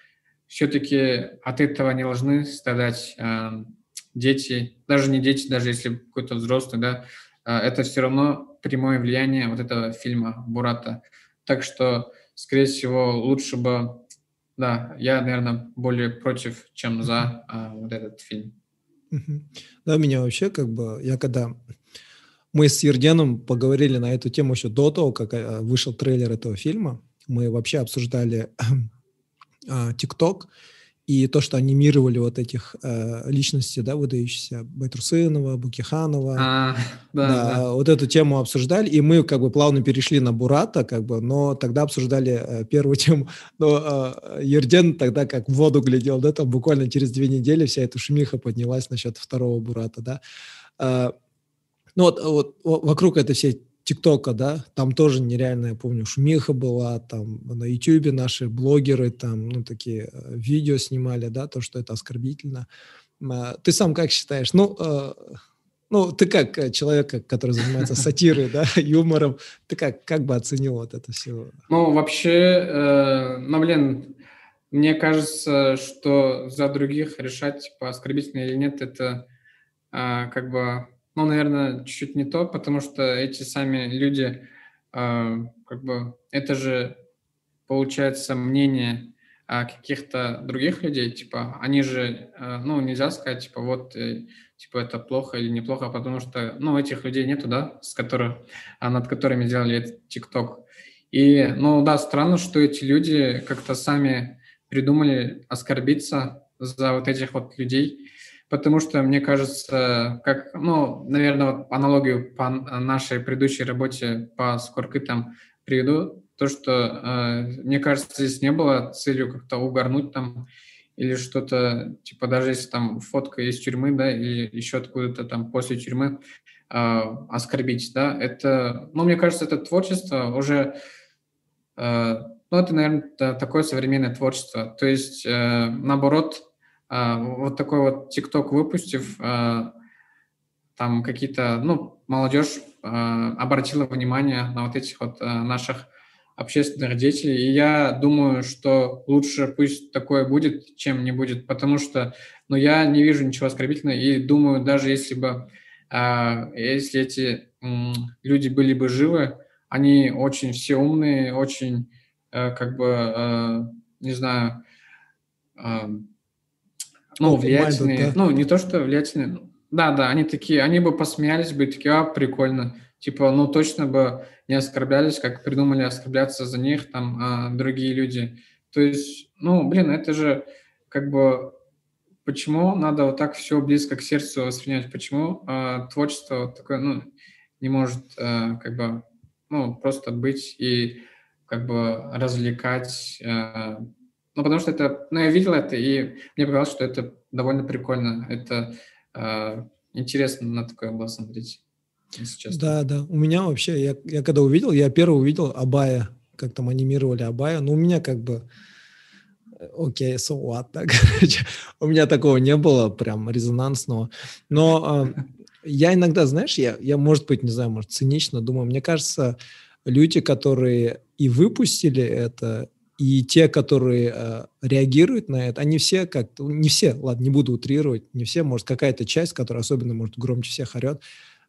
все-таки от этого не должны страдать э, дети, даже не дети, даже если какой-то взрослый, да, э, это все равно прямое влияние вот этого фильма Бурата. Так что, скорее всего, лучше бы, да, я, наверное, более против, чем за а, вот этот фильм. Да, меня вообще как бы, я когда мы с Ерденом поговорили на эту тему еще до того, как э, вышел трейлер этого фильма, мы вообще обсуждали а, ТикТок, и то, что анимировали вот этих э, личностей, да, выдающихся, Байтурсынова, Букиханова, а, да, да, да, вот эту тему обсуждали, и мы как бы плавно перешли на Бурата, как бы, но тогда обсуждали э, первую тему, но э, Ерден тогда как в воду глядел, да, там буквально через две недели вся эта шумиха поднялась насчет второго Бурата, да. Э, ну вот, вот вокруг этой всей ТикТока, да, там тоже нереально, я помню, шумиха была, там на Ютубе наши блогеры там, ну, такие э, видео снимали, да, то, что это оскорбительно. А, ты сам как считаешь? Ну, э, ну, ты как э, человек, который занимается сатирой, да, юмором, ты как, как бы оценил вот это все? Ну, вообще, э, ну, блин, мне кажется, что за других решать, типа, оскорбительно или нет, это э, как бы ну, наверное, чуть-чуть не то, потому что эти сами люди, э, как бы, это же, получается, мнение э, каких-то других людей, типа, они же, э, ну, нельзя сказать, типа, вот, э, типа, это плохо или неплохо, потому что, ну, этих людей нету, да, с которых, над которыми делали этот ТикТок. И, ну, да, странно, что эти люди как-то сами придумали оскорбиться за вот этих вот людей, потому что, мне кажется, как, ну, наверное, вот аналогию по нашей предыдущей работе по скоркытам приведу, то, что, э, мне кажется, здесь не было целью как-то угорнуть там или что-то, типа, даже если там фотка из тюрьмы, да, или еще откуда-то там после тюрьмы э, оскорбить, да, это, ну, мне кажется, это творчество уже, э, ну, это, наверное, такое современное творчество, то есть, э, наоборот, вот такой вот ТикТок выпустив, а, там какие-то, ну, молодежь а, обратила внимание на вот этих вот наших общественных деятелей. И я думаю, что лучше пусть такое будет, чем не будет, потому что, ну, я не вижу ничего оскорбительного, и думаю, даже если бы, если эти люди были бы живы, они очень все умные, очень э, как бы, э, не знаю, ну, влиятельные, да? ну, не то, что влиятельные, да, да, они такие, они бы посмеялись бы, такие, а, прикольно, типа, ну, точно бы не оскорблялись, как придумали оскорбляться за них там а, другие люди. То есть, ну, блин, это же как бы почему надо вот так все близко к сердцу воспринять? Почему э, творчество такое, ну, не может э, как бы, ну, просто быть и как бы развлекать? Э, ну, потому что это, ну, я видел это, и мне показалось, что это довольно прикольно. Это э, интересно на такое было смотреть. Если. Да, да. У меня вообще, я, я когда увидел, я первый увидел Абая, как там анимировали Абая, но у меня как бы окей, okay, so what, да, короче, у меня такого не было прям резонансного, но э, я иногда, знаешь, я, я, может быть, не знаю, может, цинично думаю, мне кажется, люди, которые и выпустили это, и те, которые э, реагируют на это, они все как не все, ладно, не буду утрировать, не все, может, какая-то часть, которая особенно, может, громче всех орет,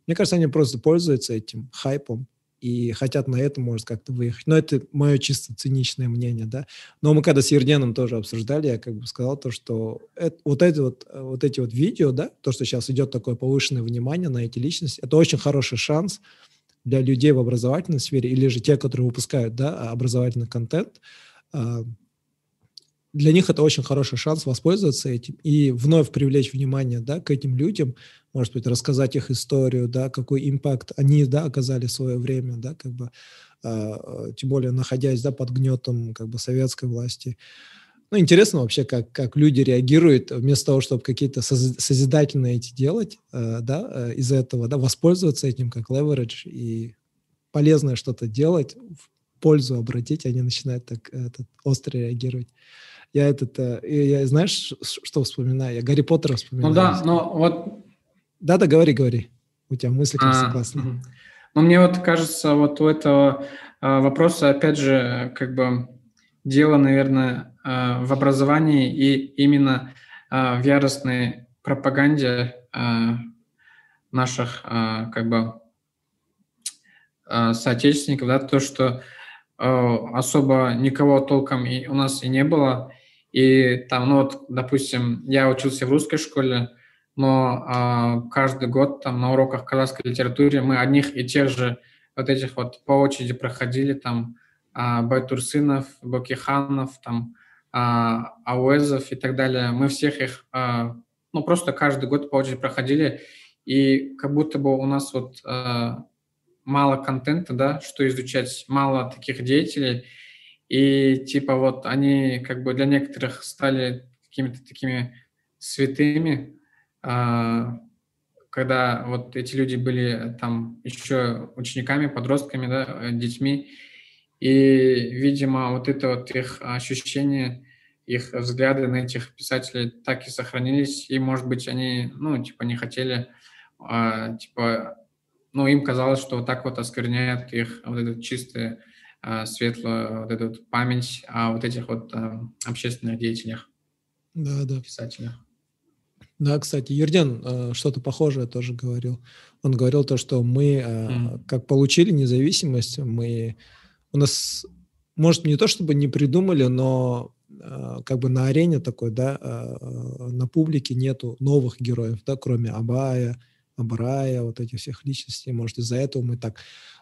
мне кажется, они просто пользуются этим хайпом, и хотят на это, может, как-то выехать. Но это мое чисто циничное мнение, да. Но мы когда с Ерденом тоже обсуждали, я как бы сказал то, что это, вот, эти вот, вот эти вот видео, да, то, что сейчас идет такое повышенное внимание на эти личности, это очень хороший шанс для людей в образовательной сфере или же те, которые выпускают, да, образовательный контент, для них это очень хороший шанс воспользоваться этим и вновь привлечь внимание да, к этим людям, может быть, рассказать их историю, да, какой импакт они да, оказали в свое время, да, как бы, э, тем более находясь да, под гнетом как бы, советской власти. Ну, интересно вообще, как, как люди реагируют вместо того, чтобы какие-то созидательные эти делать, э, да, э, из этого, да, воспользоваться этим как leverage и полезное что-то делать, в пользу обратить, они начинают так этот, остро реагировать. Я этот, э, я, знаешь, что вспоминаю? Я Гарри Поттера вспоминаю. Ну да, но вот... Да-да, говори, говори. У тебя мысли, как а, согласны. Ну, мне вот кажется, вот у этого а, вопроса, опять же, как бы дело, наверное, а, в образовании и именно а, в яростной пропаганде наших, как бы, соотечественников, да, то, что особо никого толком и у нас и не было, и там, ну вот, допустим, я учился в русской школе, но а, каждый год там на уроках казахской литературы мы одних и тех же вот этих вот по очереди проходили, там а, Байтурсынов, Бакиханов, там а, Ауэзов и так далее. Мы всех их, а, ну просто каждый год по очереди проходили, и как будто бы у нас вот мало контента, да, что изучать, мало таких деятелей, и типа вот они как бы для некоторых стали какими-то такими святыми, а, когда вот эти люди были там еще учениками, подростками, да, детьми, и, видимо, вот это вот их ощущение, их взгляды на этих писателей так и сохранились, и, может быть, они, ну, типа, не хотели, а, типа, ну, им казалось, что вот так вот оскверняет их вот это чистое а, светлую вот эту память о вот этих вот а, общественных деятелях, да, да. писателях. Да, кстати, Ерден э, что-то похожее тоже говорил. Он говорил то, что мы, mm. как получили независимость, мы у нас, может, не то чтобы не придумали, но как бы на арене такой, да, на публике нету новых героев, да, кроме Абая, Абрая, вот этих всех личностей. Может, из-за этого мы так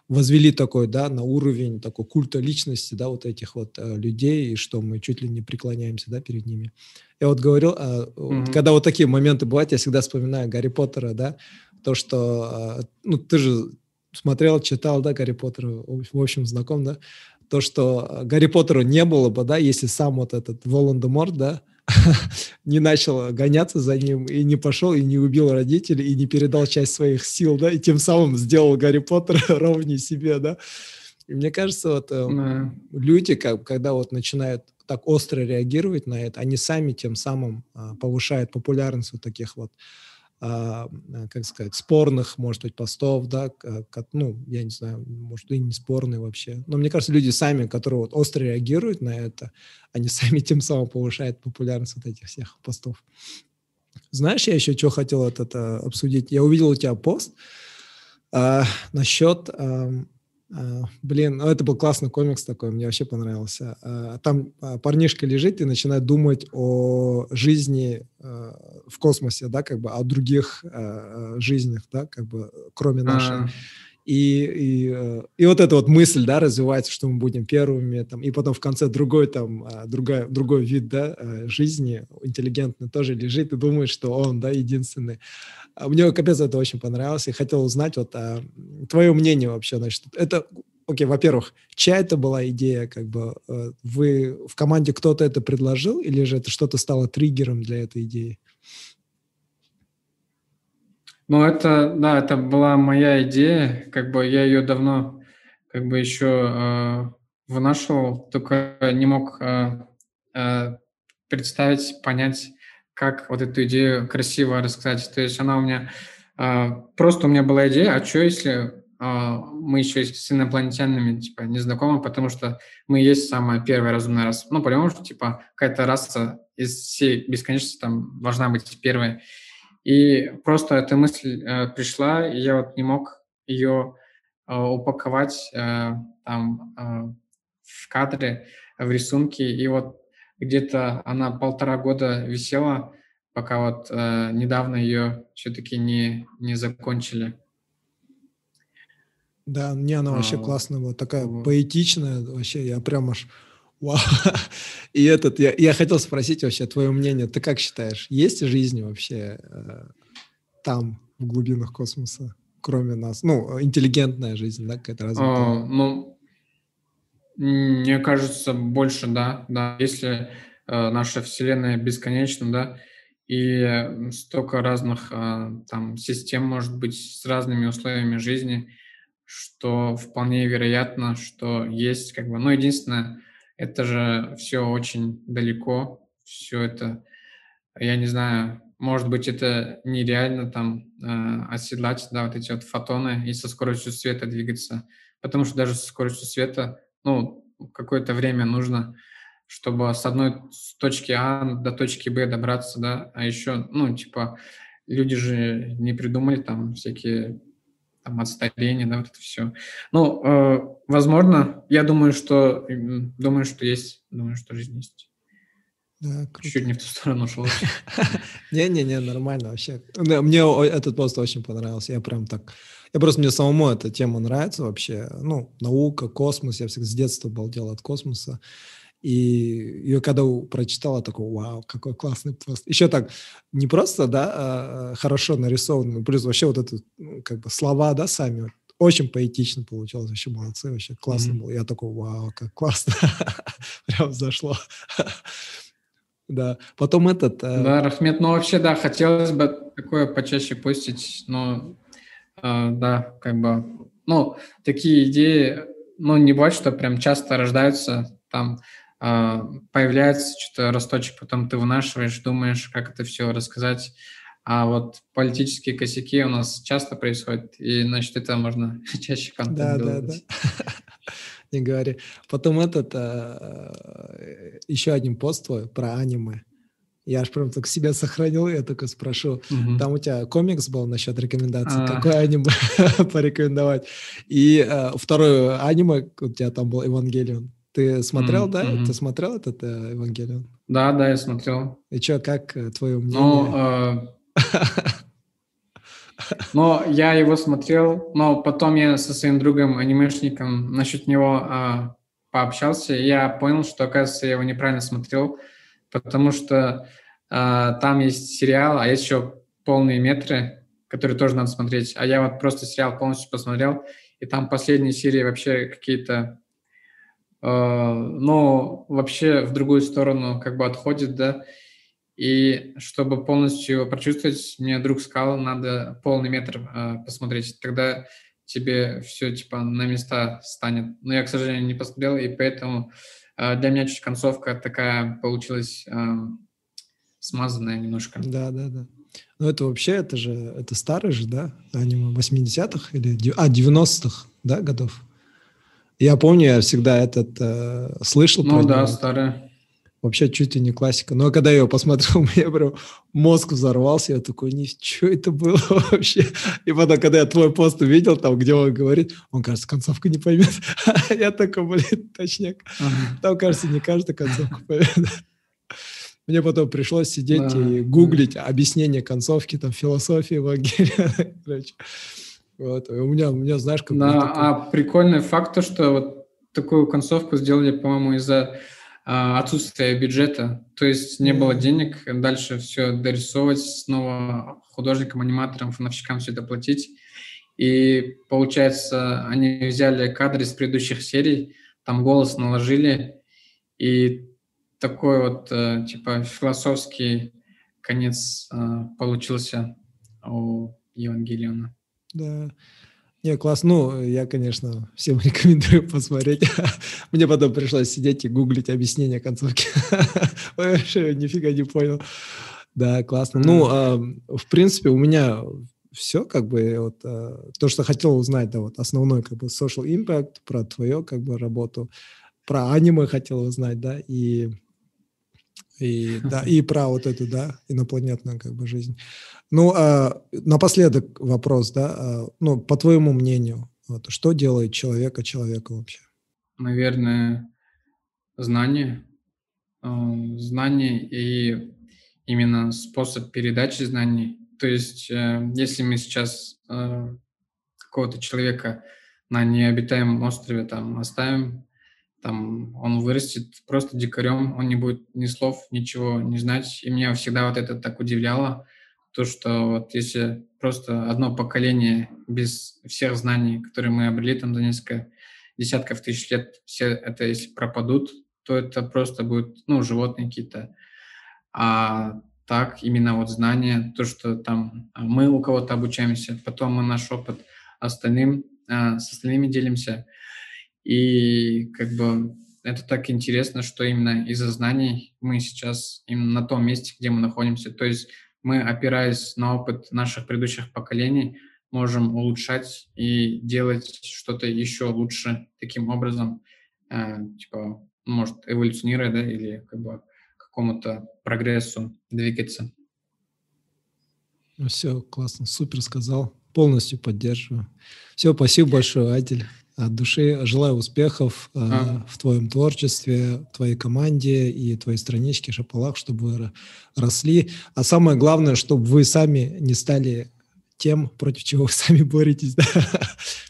возвели такой, да, на уровень такой культа личности, да, вот этих вот э, людей, и что мы чуть ли не преклоняемся, да, перед ними. Я вот говорил, э, mm-hmm. когда вот такие моменты бывают, я всегда вспоминаю Гарри Поттера, да, то, что, э, ну, ты же смотрел, читал, да, Гарри Поттера, в общем, знаком, да, то, что э, Гарри Поттеру не было бы, да, если сам вот этот Волан-де-Морт, да, не начал гоняться за ним и не пошел и не убил родителей и не передал часть своих сил, да, и тем самым сделал Гарри Поттера ровнее себе, да. И мне кажется, вот э, yeah. люди, как, когда вот начинают так остро реагировать на это, они сами тем самым э, повышают популярность вот таких вот а, как сказать, спорных, может быть, постов, да, как, ну, я не знаю, может, и не спорные вообще. Но мне кажется, люди сами, которые вот остро реагируют на это, они сами тем самым повышают популярность вот этих всех постов. Знаешь, я еще что хотел вот это обсудить? Я увидел у тебя пост а, насчет а, А, блин, ну это был классный комикс такой, мне вообще понравился. А, там а, парнишка лежит и начинает думать о жизни в космосе, да, как бы о других жизнях, да, как бы кроме нашей. А-а-а. И, и, и вот эта вот мысль, да, развивается, что мы будем первыми, там, и потом в конце другой там, другая, другой вид, да, жизни, интеллигентный тоже лежит и думает, что он, да, единственный. А мне капец это очень понравилось, и хотел узнать вот а, твое мнение вообще, значит, это, окей, во-первых, чья это была идея, как бы, э, вы в команде кто-то это предложил, или же это что-то стало триггером для этой идеи? Ну, это, да, это была моя идея, как бы я ее давно, как бы еще э, вынашивал, только не мог э, э, представить, понять, как вот эту идею красиво рассказать. То есть она у меня... Э, просто у меня была идея, а что если э, мы еще с инопланетянами типа не знакомы, потому что мы есть самая первая разумная раса. Ну, понимаем, что типа какая-то раса из всей бесконечности там должна быть первой. И просто эта мысль э, пришла, и я вот не мог ее э, упаковать э, там э, в кадре, в рисунке. И вот где-то она полтора года висела, пока вот э, недавно ее все-таки не, не закончили. Да, мне она вообще а, классная была, такая вот. поэтичная, вообще я прям аж вау. И этот, я, я хотел спросить вообще твое мнение, ты как считаешь, есть жизнь вообще э, там, в глубинах космоса, кроме нас? Ну, интеллигентная жизнь, да, какая-то развитая? А, ну, мне кажется, больше, да, да. Если э, наша Вселенная бесконечна, да, и столько разных э, там систем может быть с разными условиями жизни, что вполне вероятно, что есть как бы, ну, единственное, это же все очень далеко, все это, я не знаю, может быть, это нереально там э, оседлать, да, вот эти вот фотоны и со скоростью света двигаться, потому что даже со скоростью света ну, какое-то время нужно, чтобы с одной с точки А до точки Б добраться, да, а еще, ну, типа, люди же не придумали там всякие там отстарения, да, вот это все. Ну, э, возможно, я думаю, что думаю, что есть, думаю, что жизнь есть. Да, круто. Чуть не в ту сторону ушел. Не-не-не, нормально вообще. Мне этот пост очень понравился. Я прям так... Я просто, мне самому эта тема нравится вообще. Ну, наука, космос. Я всегда с детства балдел от космоса. И ее когда прочитал, я такой, вау, какой классный пост. Еще так, не просто, да, а, хорошо нарисованный, плюс вообще вот это, ну, как бы слова, да, сами, очень поэтично получилось, вообще молодцы, вообще классно mm-hmm. было. Я такой, вау, как классно, прям зашло. Да, потом этот... Э... Да, Рахмет, ну вообще, да, хотелось бы такое почаще постить, но, э, да, как бы, ну, такие идеи, ну, не бывает, что прям часто рождаются, там, появляется что-то росточек, потом ты вынашиваешь, думаешь, как это все рассказать, а вот политические косяки у нас часто происходят, и, значит, это можно чаще контент Да, делать. да, да не говори. Потом этот, а, еще один пост твой про аниме. Я аж прям так себя сохранил, я только спрошу. Угу. Там у тебя комикс был насчет рекомендаций. А. Какое аниме порекомендовать? И а, второе аниме у тебя там был Евангелион. Ты смотрел, mm да? Mm-hmm. Ты смотрел этот э, Евангелион? Да, да, я смотрел. И что, как э, твое мнение? Ну, Но я его смотрел, но потом я со своим другом, анимешником, насчет него а, пообщался, и я понял, что, оказывается, я его неправильно смотрел, потому что а, там есть сериал, а есть еще полные метры, которые тоже надо смотреть. А я вот просто сериал полностью посмотрел, и там последние серии вообще какие-то, э, ну, вообще в другую сторону как бы отходят, да, и чтобы полностью его прочувствовать, мне друг сказал, надо полный метр э, посмотреть. Тогда тебе все типа на места станет. Но я, к сожалению, не посмотрел, и поэтому э, для меня чуть концовка такая получилась э, смазанная немножко. Да, да, да. Ну это вообще, это же, это старый же, да, аниме 80-х или, а, 90-х, да, годов? Я помню, я всегда этот э, слышал ну, да, него. старый. вообще чуть ли не классика. Но когда я ее посмотрел, у меня прям мозг взорвался, я такой, не, что это было вообще? И потом, когда я твой пост увидел, там, где он говорит, он, кажется, концовку не поймет. Я такой, блин, точняк. Там, кажется, не каждый концовку поймет. Мне потом пришлось сидеть и гуглить объяснение концовки, там, философии Евангелия. Вот. у меня, у меня, знаешь, как... Да, такой... а прикольный факт, то, что вот такую концовку сделали, по-моему, из-за а, отсутствия бюджета. То есть не было денег дальше все дорисовывать, снова художникам, аниматорам, фоновщикам все это платить. И получается, они взяли кадры из предыдущих серий, там голос наложили, и такой вот, э, типа, философский конец э, получился у Евангелиона. Да. Не, класс. Ну, я, конечно, всем рекомендую посмотреть. Мне потом пришлось сидеть и гуглить объяснение концовки. Вообще нифига не понял. Да, классно. Ну, а, в принципе, у меня все, как бы, вот, а, то, что хотел узнать, да, вот, основной, как бы, social impact, про твою, как бы, работу, про аниме хотел узнать, да, и и, да, и про вот эту, да, инопланетную как бы жизнь. Ну, а, напоследок вопрос, да, а, ну, по твоему мнению, вот, что делает человека человека вообще? Наверное, знание, э, знание и именно способ передачи знаний. То есть, э, если мы сейчас э, какого-то человека на необитаемом острове там оставим, там он вырастет просто дикарем, он не будет ни слов, ничего не знать. И меня всегда вот это так удивляло, то, что вот если просто одно поколение без всех знаний, которые мы обрели там за несколько десятков тысяч лет, все это если пропадут, то это просто будет, ну, животные какие-то. А так, именно вот знания, то, что там мы у кого-то обучаемся, потом мы наш опыт остальным, а, с остальными делимся – и как бы это так интересно, что именно из-за знаний мы сейчас именно на том месте, где мы находимся. То есть мы, опираясь на опыт наших предыдущих поколений, можем улучшать и делать что-то еще лучше таким образом, э, типа, может, эволюционируя, да, или как бы к какому-то прогрессу двигаться. Ну, все, классно, супер сказал. Полностью поддерживаю. Все, спасибо большое, Адель от души желаю успехов э, а. в твоем творчестве, твоей команде и твоей страничке Шапалах, чтобы вы росли. А самое главное, чтобы вы сами не стали тем, против чего вы сами боретесь, да?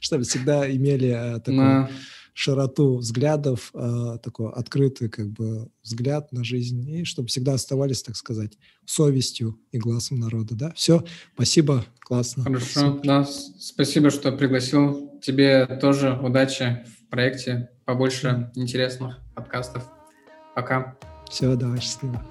чтобы всегда имели э, такой да. Широту взглядов, э, такой открытый как бы взгляд на жизнь, и чтобы всегда оставались, так сказать, совестью и глазом народа. Да? Все, спасибо, классно. Хорошо, да, спасибо, что пригласил тебе тоже удачи в проекте, побольше интересных подкастов. Пока. Все, давай, счастливо.